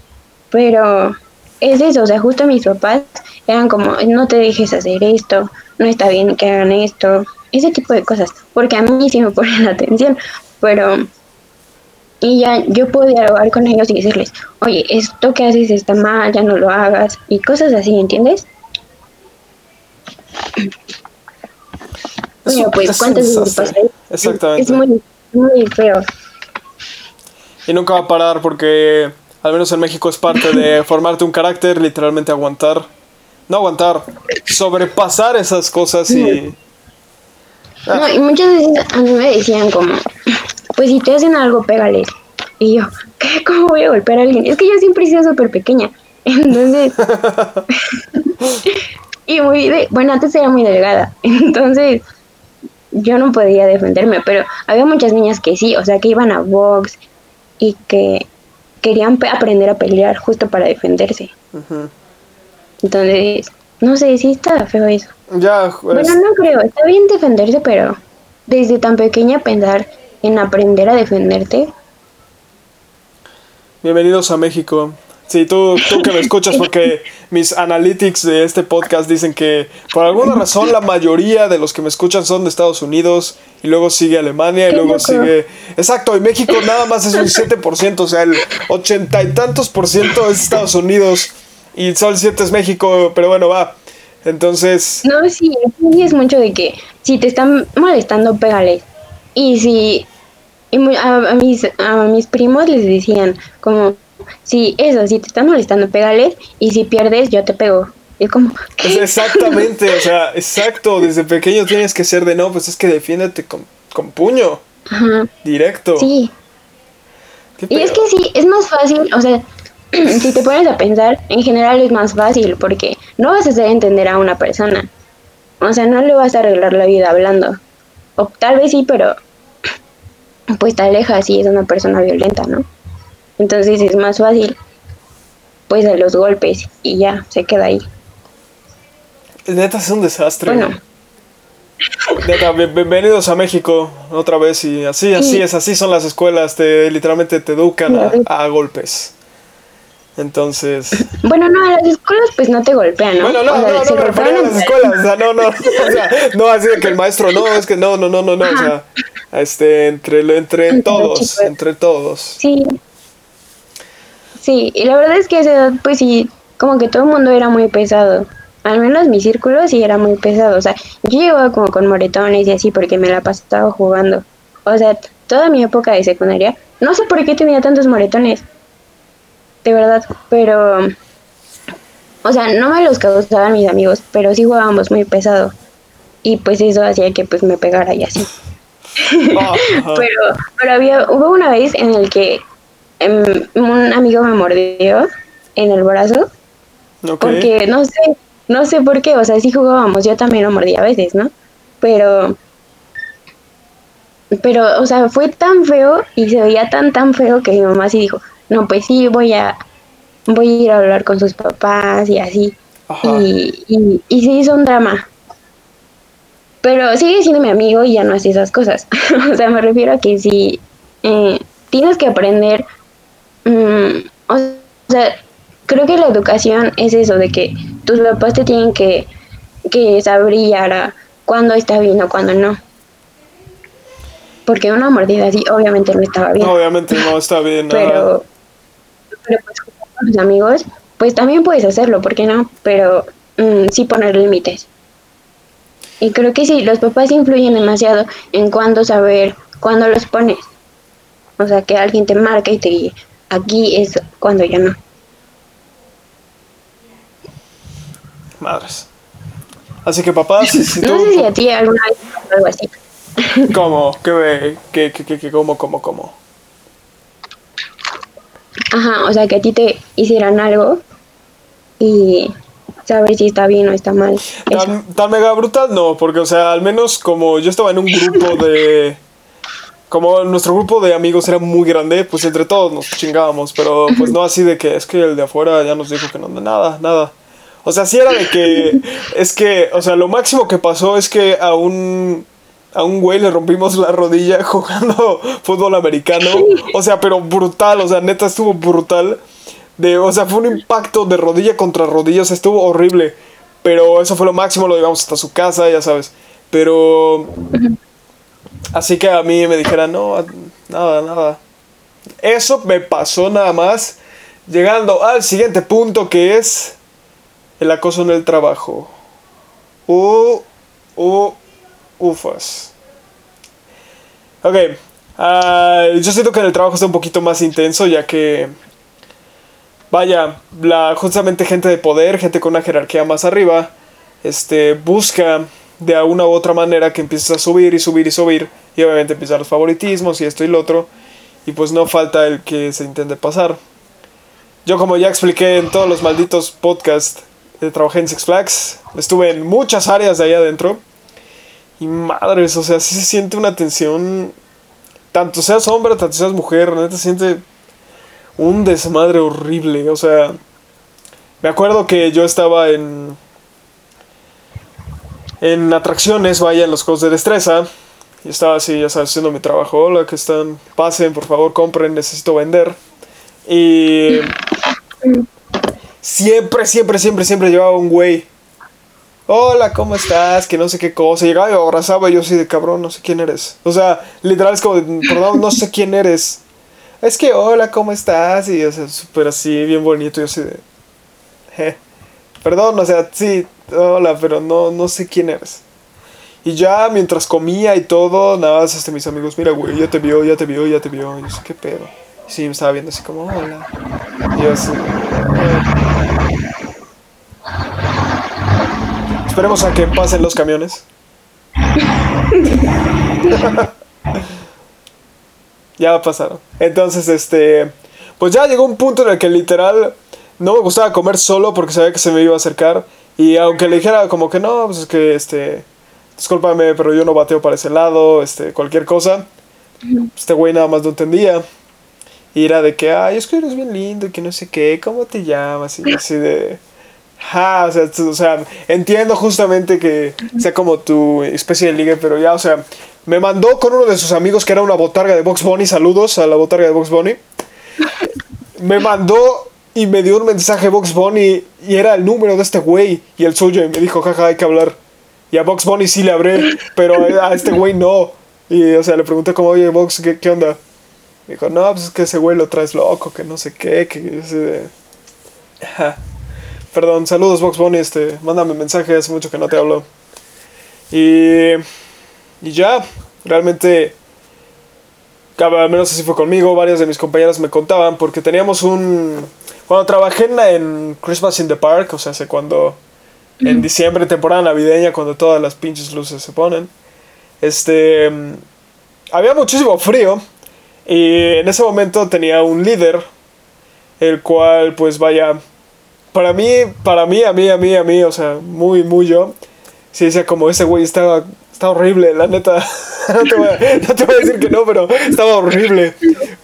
pero es eso, o sea, justo mis papás eran como, no te dejes hacer esto, no está bien que hagan esto, ese tipo de cosas, porque a mí sí me ponen atención, pero y ya yo puedo dialogar con ellos y decirles, oye, esto que haces está mal, ya no lo hagas, y cosas así, ¿entiendes? Bueno, pues cuántas veces Exactamente. Es muy, muy feo. Y nunca va a parar porque, al menos en México, es parte de formarte un carácter, literalmente aguantar. No aguantar, sobrepasar esas cosas y. No, y muchas veces a mí me decían como, pues si te hacen algo, pégales. Y yo, ¿qué? ¿Cómo voy a golpear a alguien? Es que yo siempre he sido súper pequeña. Entonces, y muy, de, bueno, antes era muy delgada. Entonces, yo no podía defenderme, pero había muchas niñas que sí, o sea, que iban a box y que querían aprender a pelear justo para defenderse. Entonces, no sé, si está feo eso. Ya, Bueno, no creo, está bien defenderse, pero desde tan pequeña pensar en aprender a defenderte. Bienvenidos a México. Sí, tú, tú que me escuchas, porque mis analytics de este podcast dicen que por alguna razón la mayoría de los que me escuchan son de Estados Unidos y luego sigue Alemania y luego sigue... Exacto, y México nada más es un 7%, o sea, el ochenta y tantos por ciento es Estados Unidos y solo el 7 es México, pero bueno, va. Entonces... No, sí, es mucho de que si te están molestando, pégale. Y si... a, mis, a mis primos les decían como Sí, eso, si te están molestando, pégales y si pierdes, yo te pego. Y como, exactamente, o sea, exacto, desde pequeño tienes que ser de no, pues es que defiéndete con, con puño. Ajá. Directo. Sí. Y es que sí, es más fácil, o sea, si te pones a pensar, en general es más fácil porque no vas a hacer entender a una persona. O sea, no le vas a arreglar la vida hablando. O tal vez sí, pero pues te alejas si es una persona violenta, ¿no? Entonces es más fácil, pues, a los golpes y ya, se queda ahí. Neta, es un desastre. Bueno. Neta, bienvenidos a México otra vez y así, así es, así son las escuelas, te literalmente te educan a, golpes. Entonces. Bueno, no, a las escuelas pues no te golpean, ¿no? Bueno, no, no, no, no, me a las escuelas, o sea, no, no, o sea, no así de que el maestro, no, es que no, no, no, no, no, o sea, este, entre, entre todos, entre todos. Sí, Sí, y la verdad es que a esa edad, pues sí, como que todo el mundo era muy pesado. Al menos mi círculo sí era muy pesado. O sea, yo llegaba como con moretones y así porque me la pasaba jugando. O sea, toda mi época de secundaria, no sé por qué tenía tantos moretones. De verdad, pero... O sea, no me los causaban mis amigos, pero sí jugábamos muy pesado. Y pues eso hacía que pues me pegara y así. pero, pero había, hubo una vez en el que Em, un amigo me mordió en el brazo. Porque no sé, no sé por qué, o sea, si jugábamos, yo también lo mordía a veces, ¿no? Pero, pero, o sea, fue tan feo y se veía tan, tan feo que mi mamá sí dijo, no, pues sí, voy a, voy a ir a hablar con sus papás y así. Y, y, y se hizo un drama. Pero sigue siendo mi amigo y ya no hace esas cosas. o sea, me refiero a que si eh, tienes que aprender Mm, o sea, creo que la educación es eso, de que tus papás te tienen que, que saber a cuándo está bien o cuándo no. Porque una mordida así obviamente no estaba bien. obviamente no está bien. Pero, pero pues con tus amigos, pues también puedes hacerlo, ¿por qué no? Pero mm, sí poner límites. Y creo que sí, los papás influyen demasiado en cuándo saber, cuándo los pones. O sea, que alguien te marca y te guíe. Aquí es cuando ya no. Madres. Así que papás, si no sé si a ti alguna vez algo así. ¿Cómo? ¿Qué, qué, qué, qué, cómo, cómo, cómo? Ajá, o sea, que a ti te hicieran algo y saber si está bien o está mal. Tan, tan, mega brutal no, porque, o sea, al menos como yo estaba en un grupo de como nuestro grupo de amigos era muy grande, pues entre todos nos chingábamos, pero pues no así de que es que el de afuera ya nos dijo que no, nada, nada. O sea, sí era de que, es que, o sea, lo máximo que pasó es que a un, a un güey le rompimos la rodilla jugando fútbol americano. O sea, pero brutal, o sea, neta estuvo brutal. De, o sea, fue un impacto de rodilla contra rodilla, o sea, estuvo horrible. Pero eso fue lo máximo, lo llevamos hasta su casa, ya sabes. Pero Así que a mí me dijeran, no, nada, nada. Eso me pasó nada más. Llegando al siguiente punto que es el acoso en el trabajo. Uh, uh, ufas. Ok. Uh, yo siento que el trabajo está un poquito más intenso ya que... Vaya, la, justamente gente de poder, gente con una jerarquía más arriba, este, busca de una u otra manera que empieces a subir y subir y subir. Y obviamente empiezan los favoritismos y esto y lo otro. Y pues no falta el que se intente pasar. Yo como ya expliqué en todos los malditos podcasts, trabajé en Six Flags. Estuve en muchas áreas de ahí adentro. Y madres, o sea, sí se siente una tensión tanto seas hombre, tanto seas mujer, neta se siente un desmadre horrible. O sea, me acuerdo que yo estaba en. En atracciones, vaya, en los juegos de destreza. Y estaba así, ya sabes, haciendo mi trabajo. Hola, que están. Pasen, por favor, compren, necesito vender. Y. Siempre, siempre, siempre, siempre llevaba un güey. Hola, ¿cómo estás? Que no sé qué cosa. Llegaba y abrazaba y yo así de cabrón, no sé quién eres. O sea, literal es como, de, perdón, no sé quién eres. Es que, hola, ¿cómo estás? Y, o sea, así, bien bonito. Y yo así de. "Je". Perdón, o sea, sí, hola, pero no, no sé quién eres. Y ya mientras comía y todo, nada más este, mis amigos, mira, güey, ya te vio, ya te vio, ya te vio. Y yo sé, ¿qué pedo? Sí, me estaba viendo así como, hola. Y yo así. "Eh". Esperemos a que pasen los camiones. ya pasaron. Entonces, este. Pues ya llegó un punto en el que literal no me gustaba comer solo porque sabía que se me iba a acercar. Y aunque le dijera como que no, pues es que este. Discúlpame, pero yo no bateo para ese lado, este, cualquier cosa. Este güey nada más no entendía. Y era de que, ay, es que eres bien lindo que no sé qué, ¿cómo te llamas? Y así de. Ja, o sea, o sea, entiendo justamente que sea como tu especie de ligue, pero ya, o sea, me mandó con uno de sus amigos que era una botarga de Box Bunny. Saludos a la botarga de Box Bunny. Me mandó y me dio un mensaje Box Bunny y era el número de este güey y el suyo y me dijo, jaja, hay que hablar. Y a Box Bunny sí le hablé, pero a este güey no. Y, o sea, le pregunté como, oye, Box, ¿qué, qué onda? Me dijo, no, pues es que ese güey lo traes loco, que no sé qué, que de... Ajá. Perdón, saludos Box Bunny, este, mándame mensaje, hace mucho que no te hablo. Y, y ya, realmente, al menos así fue conmigo, varias de mis compañeras me contaban, porque teníamos un... Cuando trabajé en, en Christmas in the Park, o sea, hace cuando... En diciembre, temporada navideña, cuando todas las pinches luces se ponen, este... mm, Había muchísimo frío, y en ese momento tenía un líder, el cual, pues vaya, para mí, para mí, a mí, a mí, a mí, o sea, muy, muy yo, sí decía como ese güey estaba, está horrible, la neta. no, te voy a, decir que no, pero estaba horrible.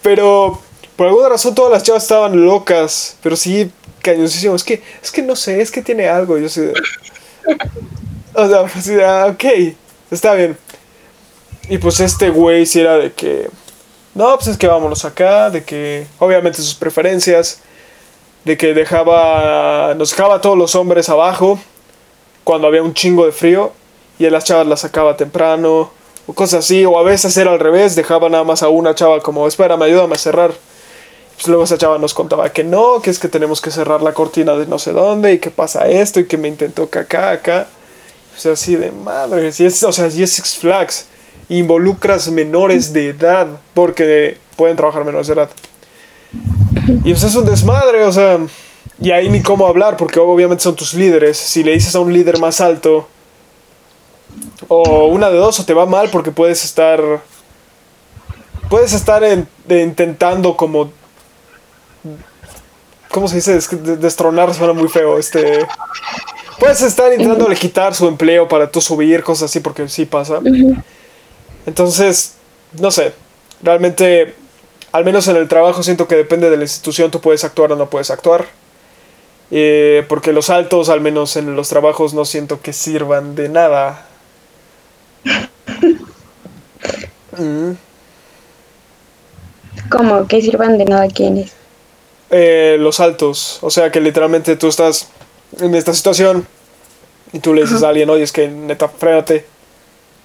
Pero por alguna razón todas las chavas estaban locas, pero sí cañosísimo. Es que, es que no sé, es que tiene algo. Yo sé. O sea, pues, ah, ok, está bien. Y pues este güey sí era de que. No, pues es que vámonos acá, de que obviamente sus preferencias, de que dejaba, nos dejaba a todos los hombres abajo cuando había un chingo de frío y a las chavas las sacaba temprano o cosas así, o a veces era al revés, dejaba nada más a una chava como, espérame, ayúdame a cerrar. Pues luego esa chava nos contaba que no, que es que tenemos que cerrar la cortina de no sé dónde y que pasa esto y que me intentó acá, acá. O sea, así de madre, si es, o sea, si es Six Flags, involucras menores de edad, porque pueden trabajar menores de edad. Y pues es un desmadre, o sea, y ahí ni cómo hablar, porque obviamente son tus líderes. Si le dices a un líder más alto, o una de dos, o te va mal porque puedes estar. Puedes estar en- de- intentando como. ¿Cómo se dice? Es que de- destronar suena muy feo. Este. Puedes estar intentando quitar su empleo para tú subir, cosas así, porque sí pasa. Entonces, no sé. Realmente, al menos en el trabajo, siento que depende de la institución, tú puedes actuar o no puedes actuar. Eh, porque los altos, al menos en los trabajos, no siento que sirvan de nada. Mm. Como que sirvan de nada quienes. Eh, los altos, o sea que literalmente tú estás en esta situación y tú le dices a alguien, oye, es que neta, frénate.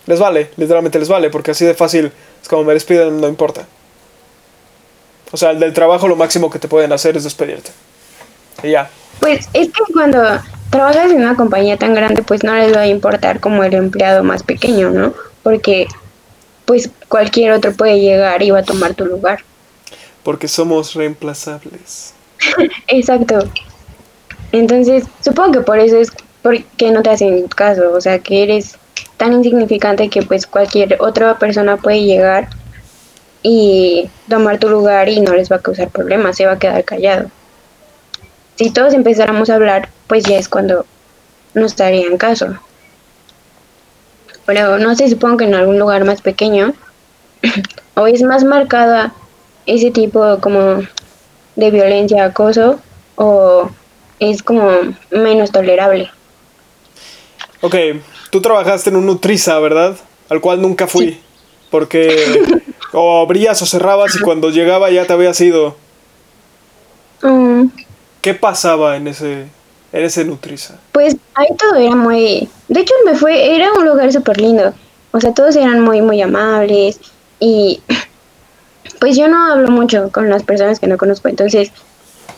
Les vale, literalmente les vale, porque así de fácil es como me despiden, no importa. O sea, el del trabajo lo máximo que te pueden hacer es despedirte. Y ya. Pues es que cuando trabajas en una compañía tan grande, pues no les va a importar como el empleado más pequeño, ¿no? Porque pues cualquier otro puede llegar y va a tomar tu lugar. Porque somos reemplazables. Exacto. Entonces, supongo que por eso es porque no te hacen caso, o sea, que eres tan insignificante que pues cualquier otra persona puede llegar y tomar tu lugar y no les va a causar problemas, se va a quedar callado. Si todos empezáramos a hablar, pues ya es cuando nos darían caso. Pero no sé, supongo que en algún lugar más pequeño o es más marcada ese tipo como de violencia, acoso, o es como menos tolerable. Ok, tú trabajaste en un Nutriza, ¿verdad? Al cual nunca fui. Porque o abrías o cerrabas y cuando llegaba ya te habías ido. Mm, ¿Qué pasaba en ese, en ese Nutriza? pues ahí todo era muy... De hecho me fue, era un lugar súper lindo. O sea, todos eran muy, muy amables y pues yo no hablo mucho con las personas que no conozco. Entonces,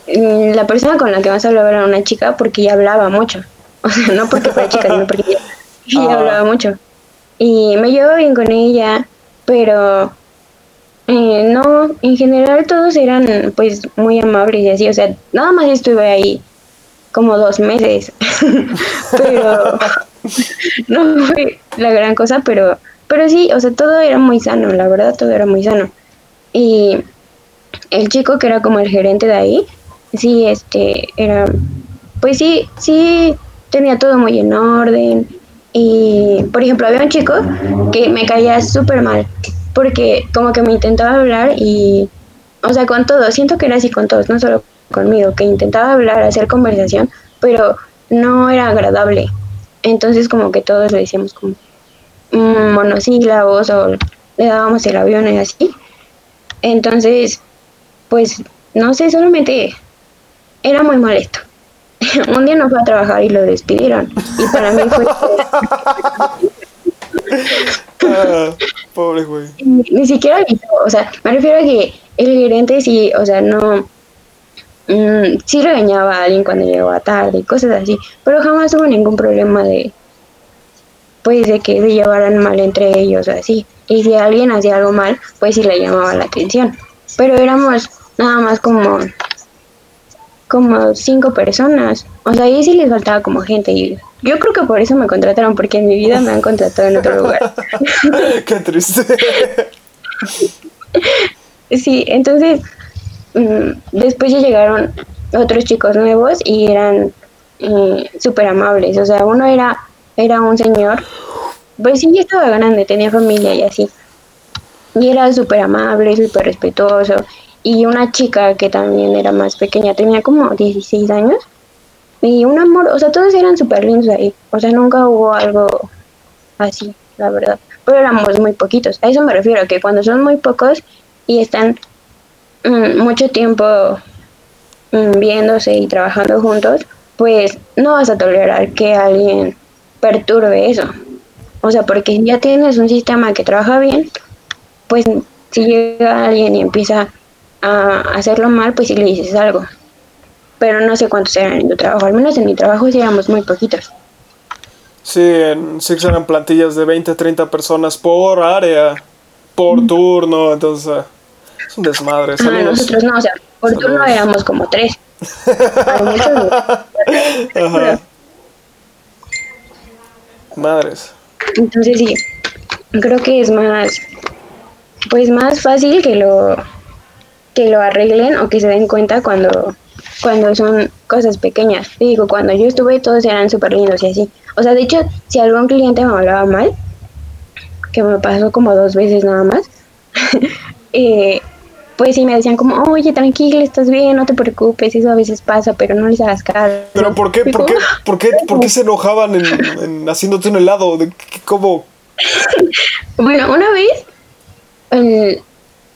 mm, la persona con la que más hablaba era una chica porque ella hablaba mucho. O sea, no porque fuera chica, sino porque ella, ella Ah. hablaba mucho. Y me llevo bien con ella, pero eh, no, en general todos eran pues muy amables y así. O sea, nada más estuve ahí como dos meses. pero no fue la gran cosa, pero, pero sí, o sea, todo era muy sano, la verdad, todo era muy sano. Y el chico que era como el gerente de ahí, sí, este, era, pues sí, sí, tenía todo muy en orden. Y, por ejemplo, había un chico que me caía súper mal, porque como que me intentaba hablar y, o sea, con todos, siento que era así con todos, no solo conmigo, que intentaba hablar, hacer conversación, pero no era agradable. Entonces como que todos le decíamos como mm, monosílabos o le dábamos el avión y así. Entonces, pues, no sé, solamente era muy molesto. Un día no fue a trabajar y lo despidieron. Y para mí fue... Ah, pobre güey. ni, siquiera avisó, o sea, me refiero a que el gerente sí, o sea, no... mm, sí regañaba a alguien cuando llegaba tarde y cosas así, pero jamás hubo ningún problema de... Pues de que se llevaran mal entre ellos o así. Y si alguien hacía algo mal, pues sí le llamaba la atención. Pero éramos nada más como como cinco personas. O sea, ahí sí les faltaba como gente. Y yo creo que por eso me contrataron, porque en mi vida me han contratado en otro lugar. Qué triste. Sí, entonces mm, después ya llegaron otros chicos nuevos y eran eh, súper amables. O sea, uno era, era un señor, pues sí, ya estaba grande, tenía familia y así. Y era súper amable, súper respetuoso. Y una chica que también era más pequeña, tenía como 16 años. Y un amor, o sea, todos eran súper lindos ahí. O sea, nunca hubo algo así, la verdad. Pero éramos muy poquitos. A eso me refiero, que cuando son muy pocos y están mm, mucho tiempo mm, viéndose y trabajando juntos, pues no vas a tolerar que alguien perturbe eso. O sea, porque si ya tienes un sistema que trabaja bien, pues si llega alguien y empieza a hacerlo mal, pues sí le dices algo. Pero no sé cuántos eran en tu trabajo, al menos en mi trabajo sí éramos muy poquitos. Sí, en Six eran plantillas de 20, 30 personas por área, por turno, entonces ah, es un desmadre. Ah, nosotros no, o sea, por turno éramos como tres. Ajá. Madres. Entonces sí, creo que es más, pues más fácil que lo, que lo arreglen o que se den cuenta cuando, cuando son cosas pequeñas. Digo, cuando yo estuve todos eran súper lindos y así. O sea, de hecho, si algún cliente me hablaba mal, que me pasó como dos veces nada más, eh, pues sí me decían como, oye, tranquila, estás bien, no te preocupes, eso a veces pasa, pero no les hagas caso. Pero ¿por qué, por qué, por qué, por qué se enojaban en, en haciéndote un helado? ¿De ¿Cómo? Bueno, una vez, el-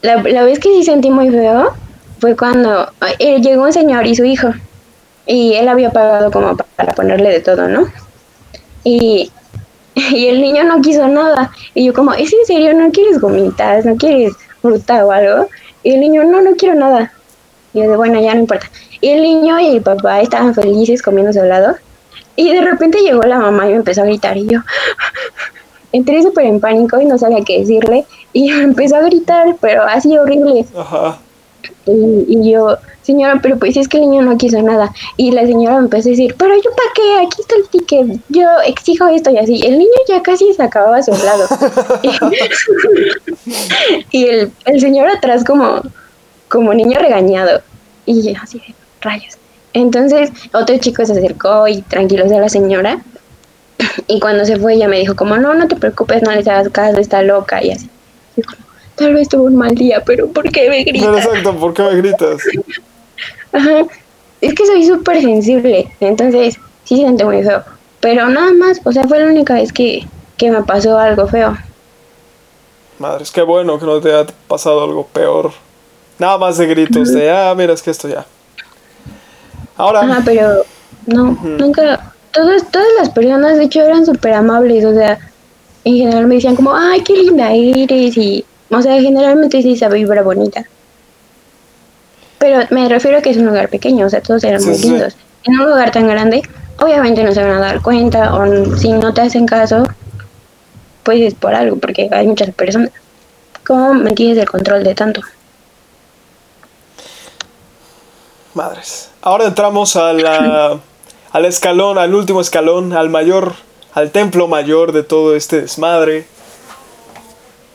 la, la vez que sí sentí muy feo fue cuando eh, llegó un señor y su hijo, y él había pagado como pa- para ponerle de todo, ¿no? Y, el niño no quiso nada, y yo como, ¿es en serio? ¿No quieres gomitas? ¿No quieres fruta o algo? Y el niño, no, no quiero nada. Y yo de, bueno, ya no importa. Y el niño y el papá estaban felices comiendo su helado, y de repente llegó la mamá y me empezó a gritar, y yo, entré súper en pánico y no sabía qué decirle y empezó a gritar, pero así horrible. Ajá. Y, y yo, señora, pero pues es que el niño no quiso nada. Y la señora me empezó a decir, pero yo para qué, aquí está el ticket, yo exijo esto y así. El niño ya casi se acababa su helado. y el, el señor atrás como, como niño regañado. Y yo así de rayos. Entonces otro chico se acercó y tranquilizó a la señora. Y cuando se fue ella me dijo como, no, no te preocupes, no les hagas caso, está loca y así. Y como, tal vez tuvo un mal día, pero ¿por qué me gritas? Pero exacto, ¿por qué me gritas? Ajá. Es que soy súper sensible, entonces sí siente muy feo. Pero nada más, o sea, fue la única vez que, que me pasó algo feo. Madre, es que bueno que no te haya pasado algo peor. Nada más de gritos de, ah, mira, es que esto ya. Ahora, Ajá, pero no, nunca. Todas, todas las personas, de hecho, eran súper amables. O sea, en general me decían como, ay, qué linda eres. Y, o sea, generalmente sí esa vibra bonita. Pero me refiero a que es un lugar pequeño, o sea, todos eran Sí, muy sí. lindos. En un lugar tan grande, obviamente no se van a dar cuenta, o si no te hacen caso, pues es por algo, porque hay muchas personas. ¿Cómo mantienes el control de tanto? madres. Ahora entramos a la, al escalón, al último escalón, al mayor, al templo mayor de todo este desmadre.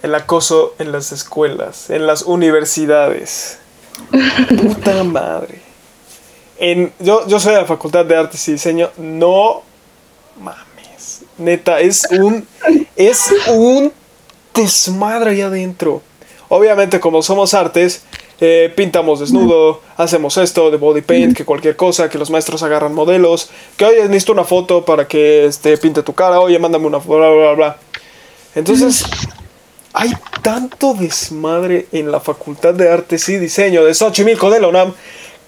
El acoso en las escuelas, en las universidades. Puta madre. En, yo, yo soy de la Facultad de Artes y Diseño. No mames. Neta, es un. Es un desmadre ahí adentro. Obviamente, como somos artes, eh, pintamos desnudo, hacemos esto de body paint, que cualquier cosa, que los maestros agarran modelos, que oye, necesito una foto para que este, pinte tu cara, oye, mándame una foto, bla, bla, bla. Entonces, hay tanto desmadre en la Facultad de Artes y Diseño de Xochimilco de la UNAM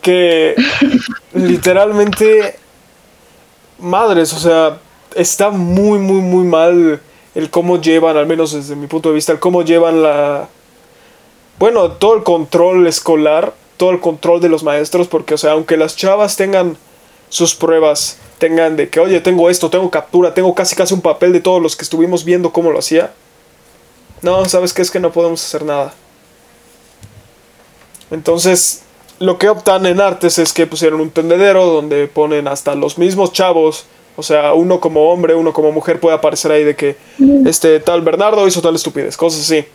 que literalmente, madres, o sea, está muy, muy, muy mal el cómo llevan, al menos desde mi punto de vista, el cómo llevan la... Bueno, todo el control escolar, todo el control de los maestros, porque, o sea, aunque las chavas tengan sus pruebas, tengan de que, oye, tengo esto, tengo captura, tengo casi casi un papel de todos los que estuvimos viendo cómo lo hacía. No, ¿sabes qué? Es que no podemos hacer nada. Entonces, lo que optan en artes es que pusieron un tendedero donde ponen hasta los mismos chavos. O sea, uno como hombre, uno como mujer puede aparecer ahí de que este tal Bernardo hizo tal estupidez, cosas así.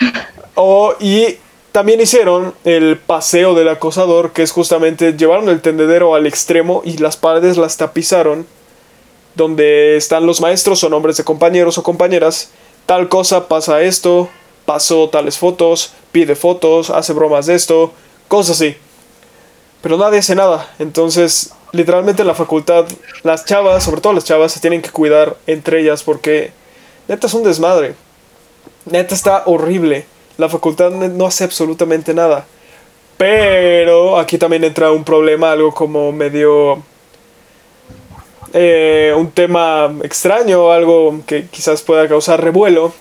O, y también hicieron el paseo del acosador, que es justamente llevaron el tendedero al extremo y las paredes las tapizaron, donde están los maestros o nombres de compañeros o compañeras. Tal cosa pasa esto, pasó tales fotos, pide fotos, hace bromas de esto, cosas así. Pero nadie hace nada. Entonces, literalmente en la facultad, las chavas, sobre todo las chavas, se tienen que cuidar entre ellas porque neta es un desmadre. Neta está horrible. La facultad no hace absolutamente nada. Pero aquí también entra un problema, algo como medio... eh, un tema extraño, algo que quizás pueda causar revuelo.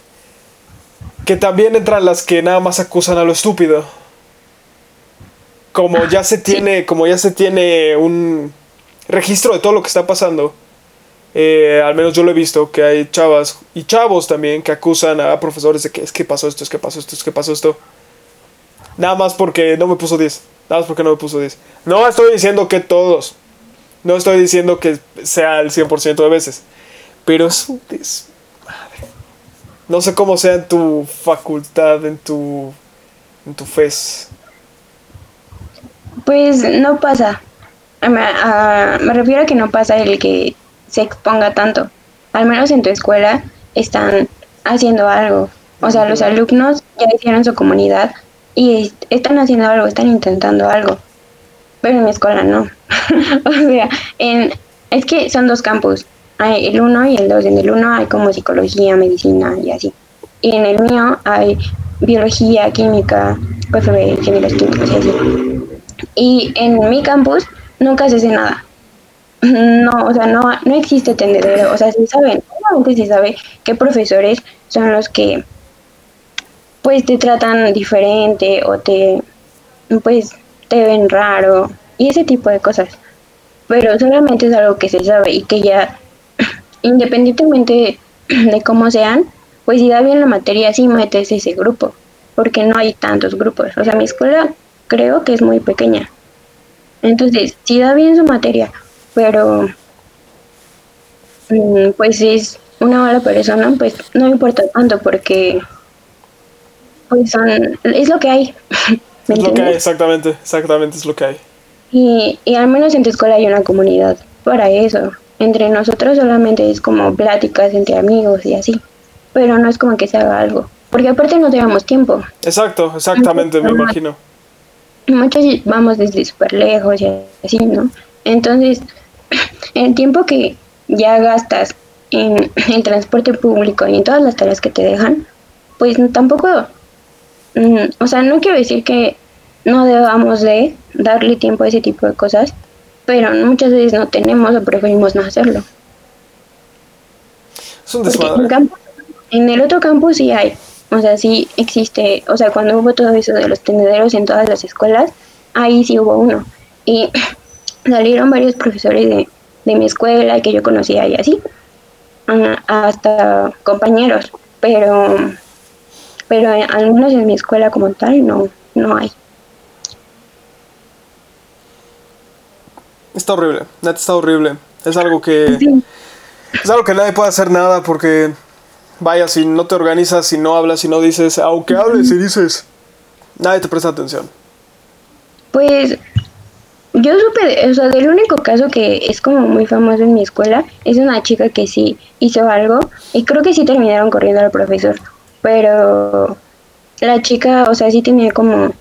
Que también entran las que nada más acusan a lo estúpido. Como ya se tiene, como ya se tiene un registro de todo lo que está pasando. eh, al menos yo lo he visto, que hay chavas y chavos también que acusan a profesores de que es que pasó esto, es que pasó esto, es que pasó esto. Nada más porque no me puso 10. Nada más porque no me puso 10. No estoy diciendo que todos. No estoy diciendo que sea el 100% de veces. Pero es un desmadre. No sé cómo sea en tu facultad, en tu, en tu FES. Pues no pasa. Me, a- me refiero a que no pasa el que se exponga tanto. Al menos en tu escuela están haciendo algo. O sea, los alumnos ya hicieron su comunidad y est- están haciendo algo, están intentando algo. Pero en mi escuela no. o sea, en, es que son dos campus. Hay el 1 y el 2. En el 1 hay como psicología, medicina y así. Y en el mío hay biología, química, PFB, ingenieros químicos y así. Y en mi campus nunca se hace nada. No, o sea, no, no existe tendedero. O sea, sí saben, obviamente se sabe qué profesores son los que pues te tratan diferente o te pues te ven raro y ese tipo de cosas. Pero solamente es algo que se sabe y que ya independientemente de cómo sean, pues si da bien la materia sí metes ese grupo, porque no hay tantos grupos. O sea, mi escuela creo que es muy pequeña. Entonces, si da bien su materia, pero mm, pues es una mala persona, pues no importa tanto porque pues son es lo que hay. ¿Me Es lo que hay, entiendes? exactamente, exactamente es lo que hay. Y, y al menos en tu escuela hay una comunidad para eso. Entre nosotros solamente es como pláticas entre amigos y así. Pero no es como que se haga algo. porque aparte no teníamos tiempo. Exacto, exactamente, me imagino. Muchos vamos desde súper lejos y así, ¿no? Entonces, el tiempo que ya gastas en el transporte público y en todas las tareas que te dejan, pues tampoco, mm, o sea, no quiero decir que no debamos de darle tiempo a ese tipo de cosas, pero muchas veces no tenemos o preferimos no hacerlo. Es un desmadre. En, el otro campus sí hay, o sea, sí existe, o sea, cuando hubo todo eso de los tendederos en todas las escuelas, ahí sí hubo uno. Y salieron varios profesores de, de mi escuela que yo conocía y así, hasta compañeros, pero pero algunos en mi escuela como tal no, no hay. Está horrible, neta está horrible. Es algo que es algo que nadie puede hacer nada porque vaya, si no te organizas, si no hablas, si no dices, aunque hables y dices, nadie te presta atención. Pues yo supe, o sea, del único caso que es como muy famoso en mi escuela, es una chica que sí hizo algo y creo que sí terminaron corriendo al profesor, pero la chica, o sea, sí tenía como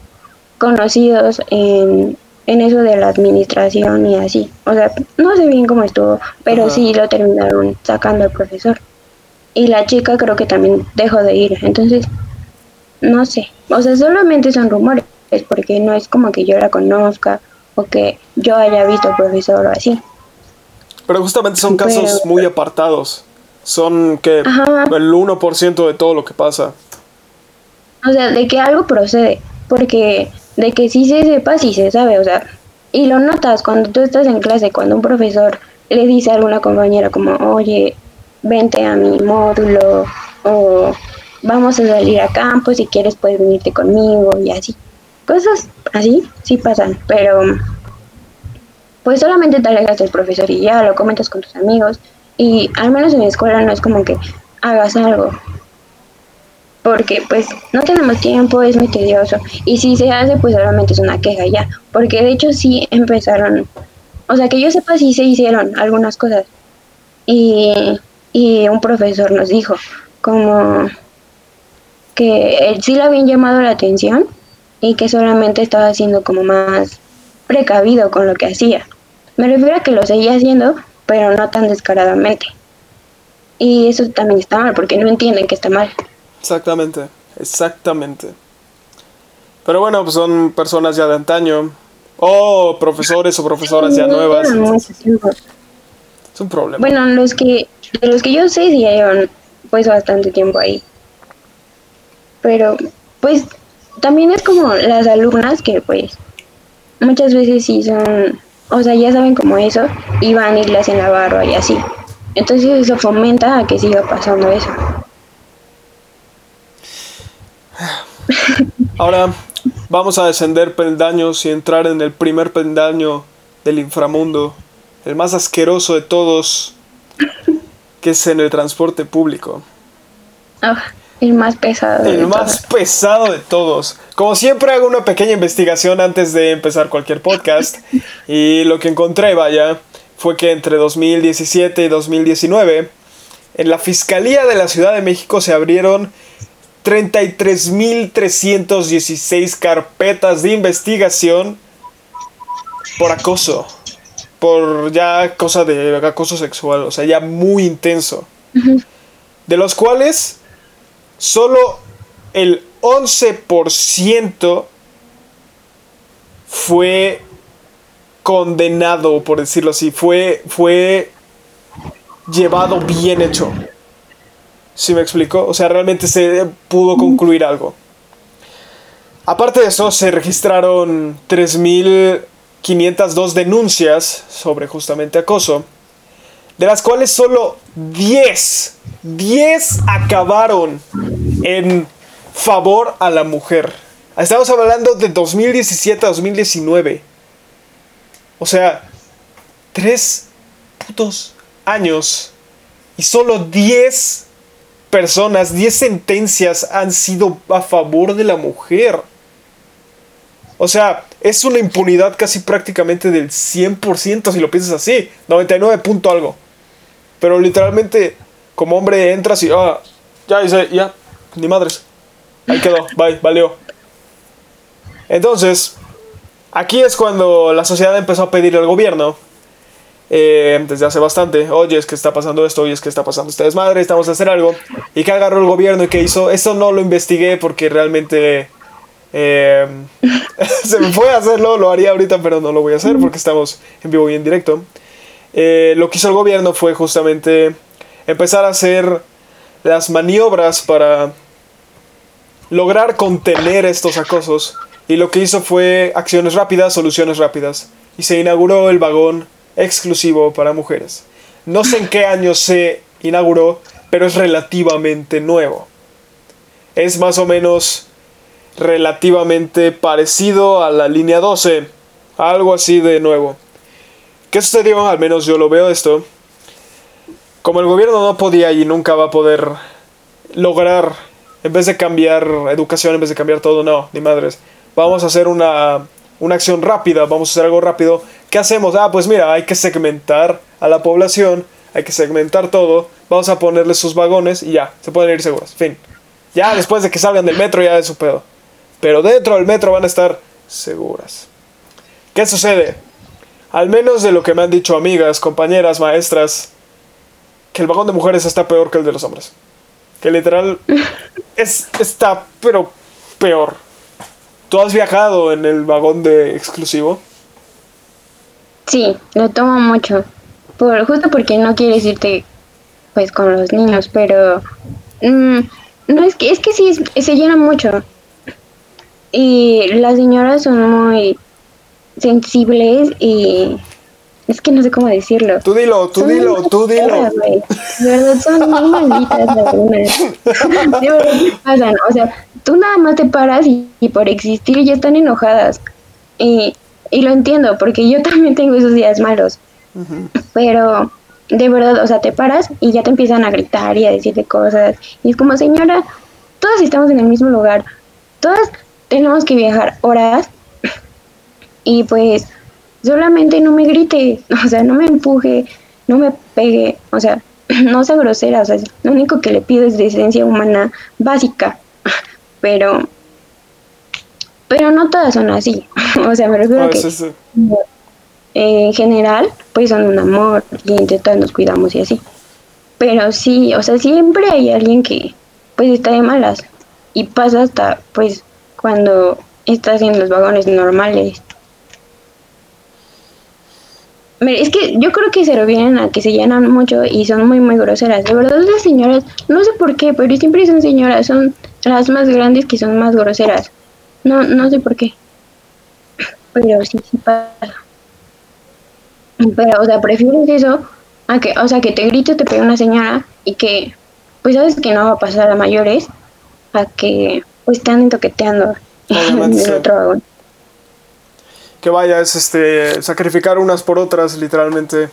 conocidos en, en eso de la administración y así, o sea, no sé bien cómo estuvo, pero sí lo terminaron sacando al profesor. Y la chica creo que también dejó de ir, entonces, no sé, o sea, solamente son rumores, porque no es como que yo la conozca o que yo haya visto profesor o así. Pero justamente son casos muy apartados. Son que el 1% de todo lo que pasa. O sea, de que algo procede. Porque de que sí se sepa, sí se sabe. O sea, y lo notas cuando tú estás en clase, cuando un profesor le dice a alguna compañera como, oye, vente a mi módulo o vamos a salir a campo, si quieres puedes venirte conmigo y así. Cosas así sí pasan, pero pues solamente te alejas del profesor y ya lo comentas con tus amigos y al menos en la escuela no es como que hagas algo. Porque pues no tenemos tiempo, es muy tedioso. Y si se hace pues solamente es una queja ya, porque de hecho sí empezaron, o sea que yo sepa sí se hicieron algunas cosas. Y, y un profesor nos dijo como que él sí le habían llamado la atención y que solamente estaba siendo como más precavido con lo que hacía. Me refiero a que lo seguía haciendo, pero no tan descaradamente. Y eso también está mal, porque no entienden que está mal. Exactamente, exactamente. Pero bueno, pues son personas ya de antaño, o profesores o profesoras ya nuevas. Es un problema. Bueno, los que, de los que yo sé, sí llevan pues bastante tiempo ahí. Pero, pues, también es como las alumnas que pues muchas veces sí son, o sea, ya saben como eso y van y le hacen la barba y así. Entonces eso fomenta a que siga pasando eso. Ahora vamos a descender peldaños y entrar en el primer peldaño del inframundo, el más asqueroso de todos, que es en el transporte público. Ah. El más pesado. El más pesado de todos. Como siempre hago una pequeña investigación antes de empezar cualquier podcast. y lo que encontré, vaya, fue que entre 2017 y 2019, en la Fiscalía de la Ciudad de México se abrieron 33.316 carpetas de investigación por acoso. Por ya cosa de acoso sexual, o sea, ya muy intenso. De los cuales solo el 11% fue condenado, por decirlo así, fue, fue llevado bien hecho. ¿Sí me explico? O sea, realmente se pudo concluir algo. Aparte de eso, se registraron 3.502 denuncias sobre justamente acoso, de las cuales solo 10, 10 acabaron en favor a la mujer. Estamos hablando de 2017 a 2019. O sea, tres putos años y solo 10 personas, 10 sentencias han sido a favor de la mujer. O sea, es una impunidad casi prácticamente del 100% si lo piensas así. 99 punto algo. Pero literalmente, como hombre entras y, ah, ya, dice, ya, ni madres. ahí quedó, bye, valió. Entonces, aquí es cuando la sociedad empezó a pedirle al gobierno, eh, desde hace bastante, oye, es que está pasando esto, oye, es que está pasando esta desmadre, estamos a hacer algo. ¿Y qué agarró el gobierno y qué hizo? Esto no lo investigué porque realmente eh, se me fue a hacerlo, lo haría ahorita, pero no lo voy a hacer porque estamos en vivo y en directo. Eh, lo que hizo el gobierno fue justamente empezar a hacer las maniobras para lograr contener estos acosos. Y lo que hizo fue acciones rápidas, soluciones rápidas. Y se inauguró el vagón exclusivo para mujeres. No sé en qué año se inauguró, pero es relativamente nuevo. Es más o menos relativamente parecido a la línea 12, algo así de nuevo. ¿Qué sucedió? Al menos yo lo veo esto. Como el gobierno no podía y nunca va a poder lograr, en vez de cambiar educación, en vez de cambiar todo, no, ni madres. Vamos a hacer una, una acción rápida, vamos a hacer algo rápido. ¿Qué hacemos? Ah, pues mira, hay que segmentar a la población, hay que segmentar todo, vamos a ponerles sus vagones y ya, se pueden ir seguros. Fin. Ya después de que salgan del metro ya es su pedo. Pero dentro del metro van a estar seguras. ¿Qué sucede? Al menos de lo que me han dicho amigas, compañeras, maestras, que el vagón de mujeres está peor que el de los hombres. Que literal es, está, pero peor. ¿Tú has viajado en el vagón de exclusivo? Sí, lo tomo mucho. Por, justo porque no quieres irte pues con los niños, pero mm, no es que es que sí se llena mucho. Y las señoras son muy sensibles y es que no sé cómo decirlo. Tú dilo, tú Son dilo, tú dilo. De verdad son muy malditas algunas. De verdad pasan. O sea, tú nada más te paras y, y por existir ya están enojadas. Y, y lo entiendo, porque yo también tengo esos días malos. Pero de verdad, o sea, te paras y ya te empiezan a gritar y a decirte cosas. Y es como, señora, todas estamos en el mismo lugar. Todas tenemos que viajar horas. Y pues solamente no me grite, o sea, no me empuje, no me pegue, o sea, no sea grosera, o sea, lo único que le pido es decencia humana básica, pero pero no todas son así, o sea, me refiero Ah, a que sí, sí. eh, en general, pues son un amor y entre todas nos cuidamos y así. Pero sí, o sea, siempre hay alguien que pues está de malas y pasa hasta pues cuando estás en los vagones normales. Es que yo creo que se refieren a que se llenan mucho y son muy, muy groseras. De verdad, las señoras, no sé por qué, pero siempre son señoras, son las más grandes que son más groseras. No, no sé por qué. Pero sí, sí pasa. Pero, o sea, prefieres eso a que, o sea, que te grite, te pegue una señora y que, pues sabes que no va a pasar a mayores, a que, pues te anden toqueteando en el otro vagón. Que vaya, es este sacrificar unas por otras, literalmente.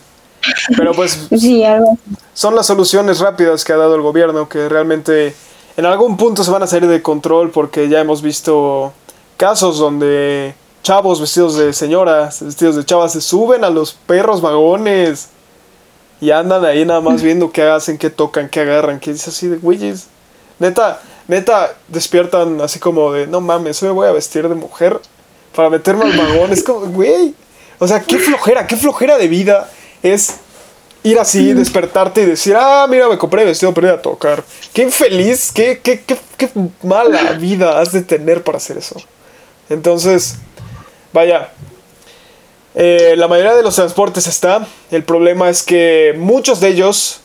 Pero pues Sí, algo son las soluciones rápidas que ha dado el gobierno que realmente en algún punto se van a salir de control porque ya hemos visto casos donde chavos vestidos de señoras, vestidos de chavas se suben a los perros vagones y andan ahí nada más viendo qué hacen, qué tocan, qué agarran, qué dice así de güeyes. Neta, neta despiertan así como de no mames, hoy me voy a vestir de mujer para meterme al vagón. Es como, güey. O sea, qué flojera, qué flojera de vida es ir así, despertarte y decir, ah, mira, me compré vestido para ir a tocar. Qué infeliz, qué, qué, qué, qué mala vida has de tener para hacer eso. Entonces, vaya. eh, la mayoría de los transportes está. El problema es que muchos de ellos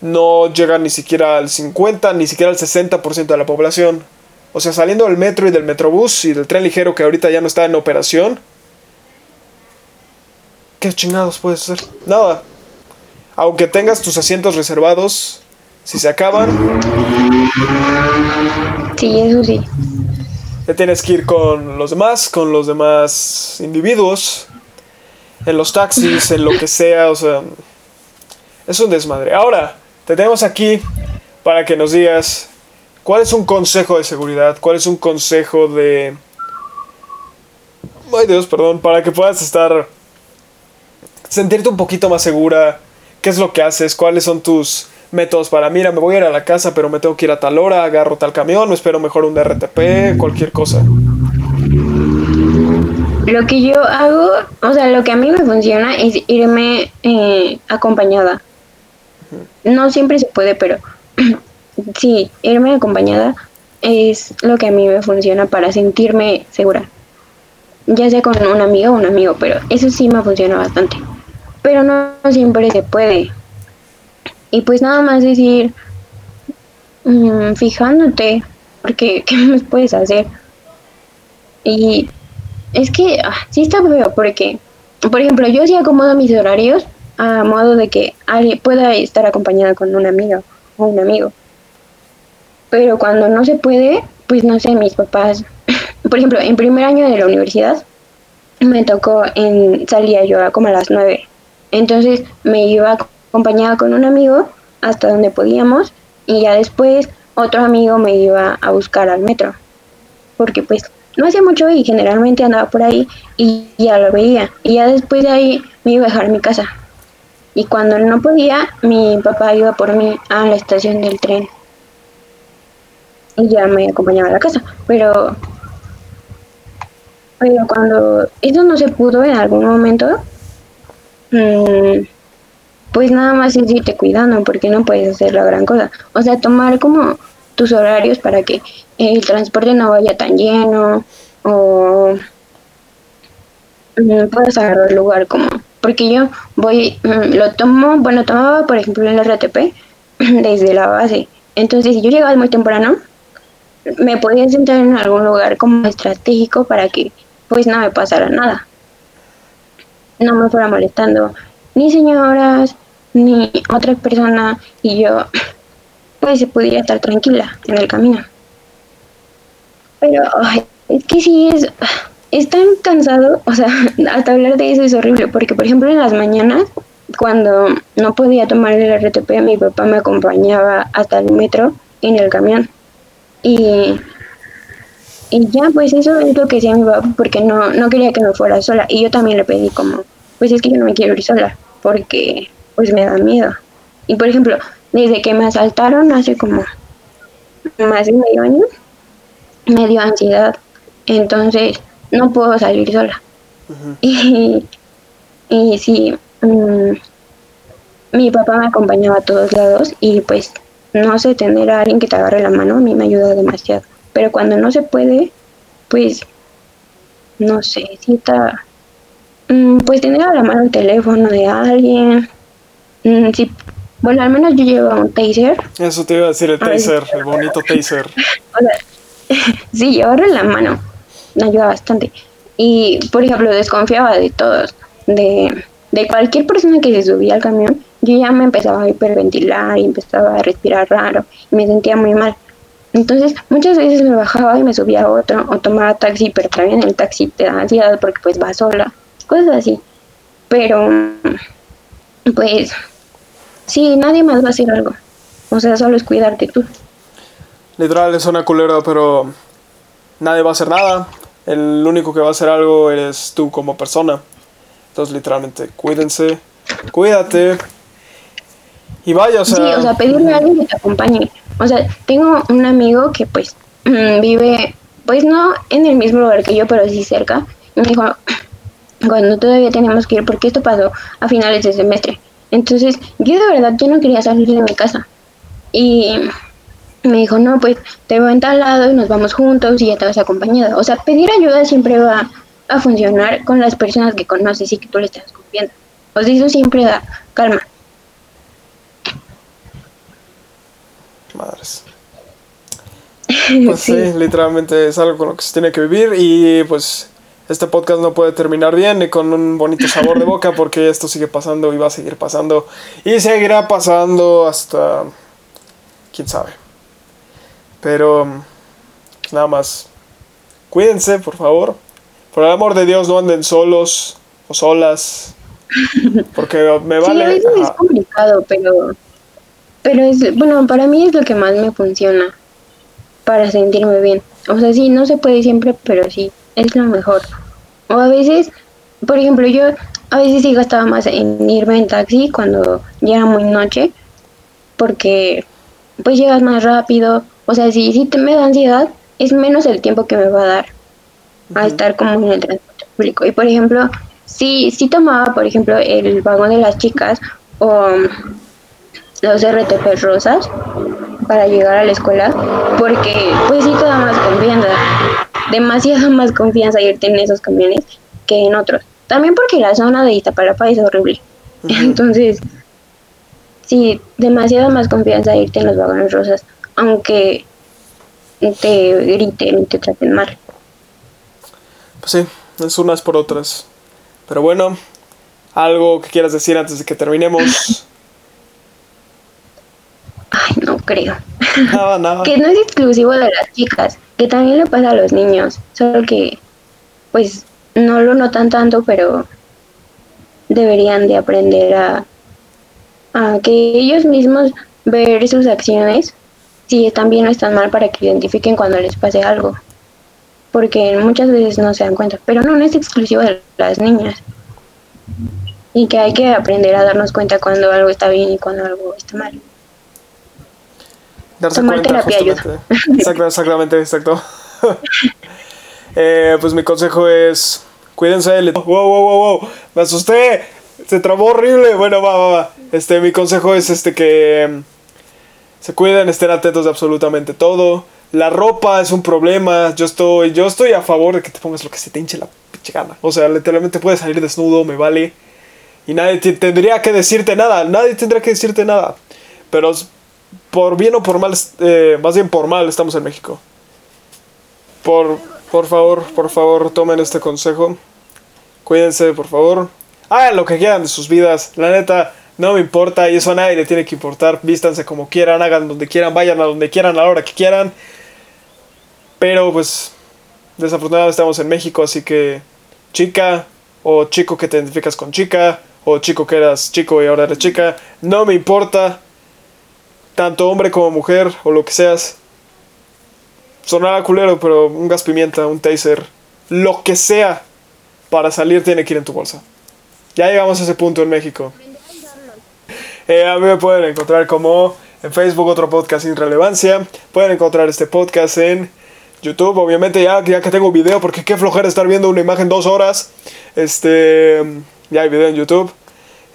no llegan ni siquiera al 50, ni siquiera al 60% de la población. O sea, saliendo del metro y del metrobús y del tren ligero que ahorita ya no está en operación. ¿Qué chingados puedes hacer? Nada. Aunque tengas tus asientos reservados, si se acaban, Sí, eso sí. te tienes que ir con los demás, con los demás individuos, en los taxis, en lo que sea, o sea, es un desmadre. Ahora, te tenemos aquí para que nos digas cuál es un consejo de seguridad, cuál es un consejo de... Ay Dios, perdón, para que puedas estar... sentirte un poquito más segura, qué es lo que haces, cuáles son tus métodos para, mira, me voy a ir a la casa, pero me tengo que ir a tal hora, agarro tal camión, o espero mejor un RTP, cualquier cosa. Lo que yo hago, o sea, lo que a mí me funciona es irme eh, acompañada. No siempre se puede, pero sí, irme acompañada es lo que a mí me funciona para sentirme segura. Ya sea con un amigo o un amigo, pero eso sí me funciona bastante. Pero no siempre se puede. Y pues nada más decir, mm, fijándote, porque ¿qué más puedes hacer? Y es que ah, sí está feo, porque, por ejemplo, yo sí acomodo mis horarios a modo de que alguien pueda estar acompañada con una amiga o un amigo. Pero cuando no se puede, pues no sé, mis papás, por ejemplo, en primer año de la universidad me tocó en salía yo como a las nueve. Entonces me iba acompañada con un amigo hasta donde podíamos y ya después otro amigo me iba a buscar al metro. Porque pues no hacía mucho y generalmente andaba por ahí y ya lo veía. Y ya después de ahí me iba a dejar a mi casa. Y cuando no podía, mi papá iba por mí a la estación del tren. Y ya me acompañaba a la casa. Pero, pero cuando eso no se pudo en algún momento, mmm, pues nada más es irte cuidando porque no puedes hacer la gran cosa. O sea, tomar como tus horarios para que el transporte no vaya tan lleno o mm, puedas agarrar lugar como porque yo voy, mm, lo tomo, bueno, tomaba por ejemplo el RTP desde la base. Entonces, si yo llegaba muy temprano, me podía sentar en algún lugar como estratégico para que pues no me pasara nada. No me fuera molestando ni señoras, ni otra persona y yo pues pudiera estar tranquila en el camino. Pero es que sí es es tan cansado, o sea, hasta hablar de eso es horrible, porque por ejemplo en las mañanas, cuando no podía tomar el RTP, mi papá me acompañaba hasta el metro en el camión. Y, y ya, pues eso es lo que decía mi papá, porque no, no quería que me fuera sola. Y yo también le pedí como, pues es que yo no me quiero ir sola, porque pues me da miedo. Y por ejemplo, desde que me asaltaron hace como más de medio año, me dio ansiedad. Entonces, no puedo salir sola. y, y sí, mm, mi papá me acompañaba a todos lados y pues no sé, tener a alguien que te agarre la mano a mí me ayuda demasiado. Pero cuando no se puede, pues no sé, si está, mm, pues tener a la mano el teléfono de alguien. Mm, sí, bueno, al menos yo llevo un taser. Eso te iba a decir el taser, el bonito taser. sí, llevarlo en la mano me ayuda bastante. Y, por ejemplo, desconfiaba de todos, de, de cualquier persona que se subía al camión, yo ya me empezaba a hiperventilar y empezaba a respirar raro y me sentía muy mal. Entonces, muchas veces me bajaba y me subía a otro o tomaba taxi, pero también el taxi te da ansiedad porque pues va sola, cosas así. Pero, pues, sí, nadie más va a hacer algo. O sea, solo es cuidarte tú. Literal, es una culera, pero nadie va a hacer nada el único que va a hacer algo eres tú como persona. Entonces, literalmente, cuídense, cuídate. Y vaya, o sea. Sí, o sea, pedirle a alguien que te acompañe. O sea, tengo un amigo que, pues, vive, pues no en el mismo lugar que yo, pero sí cerca. Y me dijo, cuando todavía teníamos que ir, porque esto pasó a finales de semestre. Entonces, yo de verdad, yo no quería salir de mi casa. Y me dijo, no, pues te voy en tal lado y nos vamos juntos y ya te vas acompañada. O sea, pedir ayuda siempre va a funcionar con las personas que conoces y que tú le estás confiando. O sea, eso siempre da calma. Madres. Pues sí. literalmente es algo con lo que se tiene que vivir y pues este podcast no puede terminar bien y con un bonito sabor de boca porque esto sigue pasando y va a seguir pasando y seguirá pasando hasta quién sabe. Pero nada más. Cuídense, por favor. Por el amor de Dios, no anden solos o solas. Porque me vale. Sí, es complicado, pero. Pero es. Bueno, para mí es lo que más me funciona. Para sentirme bien. O sea, sí, no se puede siempre, pero sí, es lo mejor. O a veces, por ejemplo, yo a veces sí gastaba más en irme en taxi cuando ya era muy noche porque pues llegas más rápido. O sea, si, si te me da ansiedad, es menos el tiempo que me va a dar a estar como en el transporte público. Y por ejemplo, si, si tomaba, por ejemplo, el vagón de las chicas o los RTP rosas para llegar a la escuela, porque pues sí te da más confianza, demasiado más confianza irte en esos camiones que en otros. También porque la zona de Iztapalapa es horrible. Entonces, sí, demasiado más confianza irte en los vagones rosas, aunque te griten y te traten mal. Pues sí, es unas por otras. Pero bueno, algo que quieras decir antes de que terminemos. Ay, no creo. Nada, nada. que no es exclusivo de las chicas, que también le pasa a los niños, solo que pues no lo notan tanto, pero deberían de aprender a, a que ellos mismos ver sus acciones, si están bien o están mal, para que identifiquen cuando les pase algo. Porque muchas veces no se dan cuenta, pero no, no es exclusivo de las niñas. Y que hay que aprender a darnos cuenta cuando algo está bien y cuando algo está mal. Darse Tomar cuenta, terapia ayuda. Exacto, exactamente, exacto. Eh, pues mi consejo es cuídense. le- Wow, wow, wow, wow. Me asusté. Se trabó horrible. Bueno, va, va, va. Este, mi consejo es este que mm, se cuiden, estén atentos de absolutamente todo. La ropa es un problema. Yo estoy, yo estoy a favor de que te pongas lo que se te hinche la pinche gana. O sea, literalmente puedes salir desnudo, me vale. Y nadie te- tendría que decirte nada. Nadie tendría que decirte nada. Pero por bien o por mal, eh, más bien por mal, estamos en México. Por, por favor, por favor, tomen este consejo. Cuídense, por favor. Hagan lo que quieran de sus vidas. La neta, no me importa y eso a nadie le tiene que importar. Vístanse como quieran, hagan donde quieran, vayan a donde quieran, a la hora que quieran. Pero pues, desafortunadamente estamos en México, así que chica o chico que te identificas con chica o chico que eras chico y ahora eres chica, no me importa. Tanto hombre como mujer o lo que seas. Sonará culero, pero un gas pimienta, un taser, lo que sea para salir tiene que ir en tu bolsa. Ya llegamos a ese punto en México. Eh, a mí me pueden encontrar como en Facebook otro podcast sin relevancia. Pueden encontrar este podcast en YouTube, obviamente ya, ya que tengo video, porque qué flojera estar viendo una imagen dos horas. Este, ya hay video en YouTube.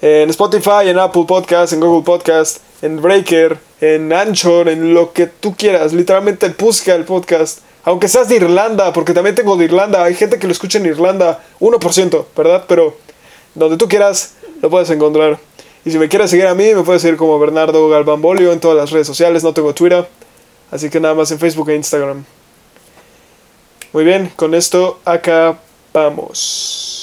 En Spotify, en Apple Podcast, en Google Podcast, en Breaker, en Anchor, en lo que tú quieras. Literalmente busca el podcast. Aunque seas de Irlanda, porque también tengo de Irlanda. Hay gente que lo escucha en Irlanda. 1%, ¿verdad? Pero donde tú quieras, lo puedes encontrar. Y si me quieres seguir a mí, me puedes seguir como Bernardo Galván Bolio en todas las redes sociales. No tengo Twitter. Así que nada más en Facebook e Instagram. Muy bien, con esto acabamos.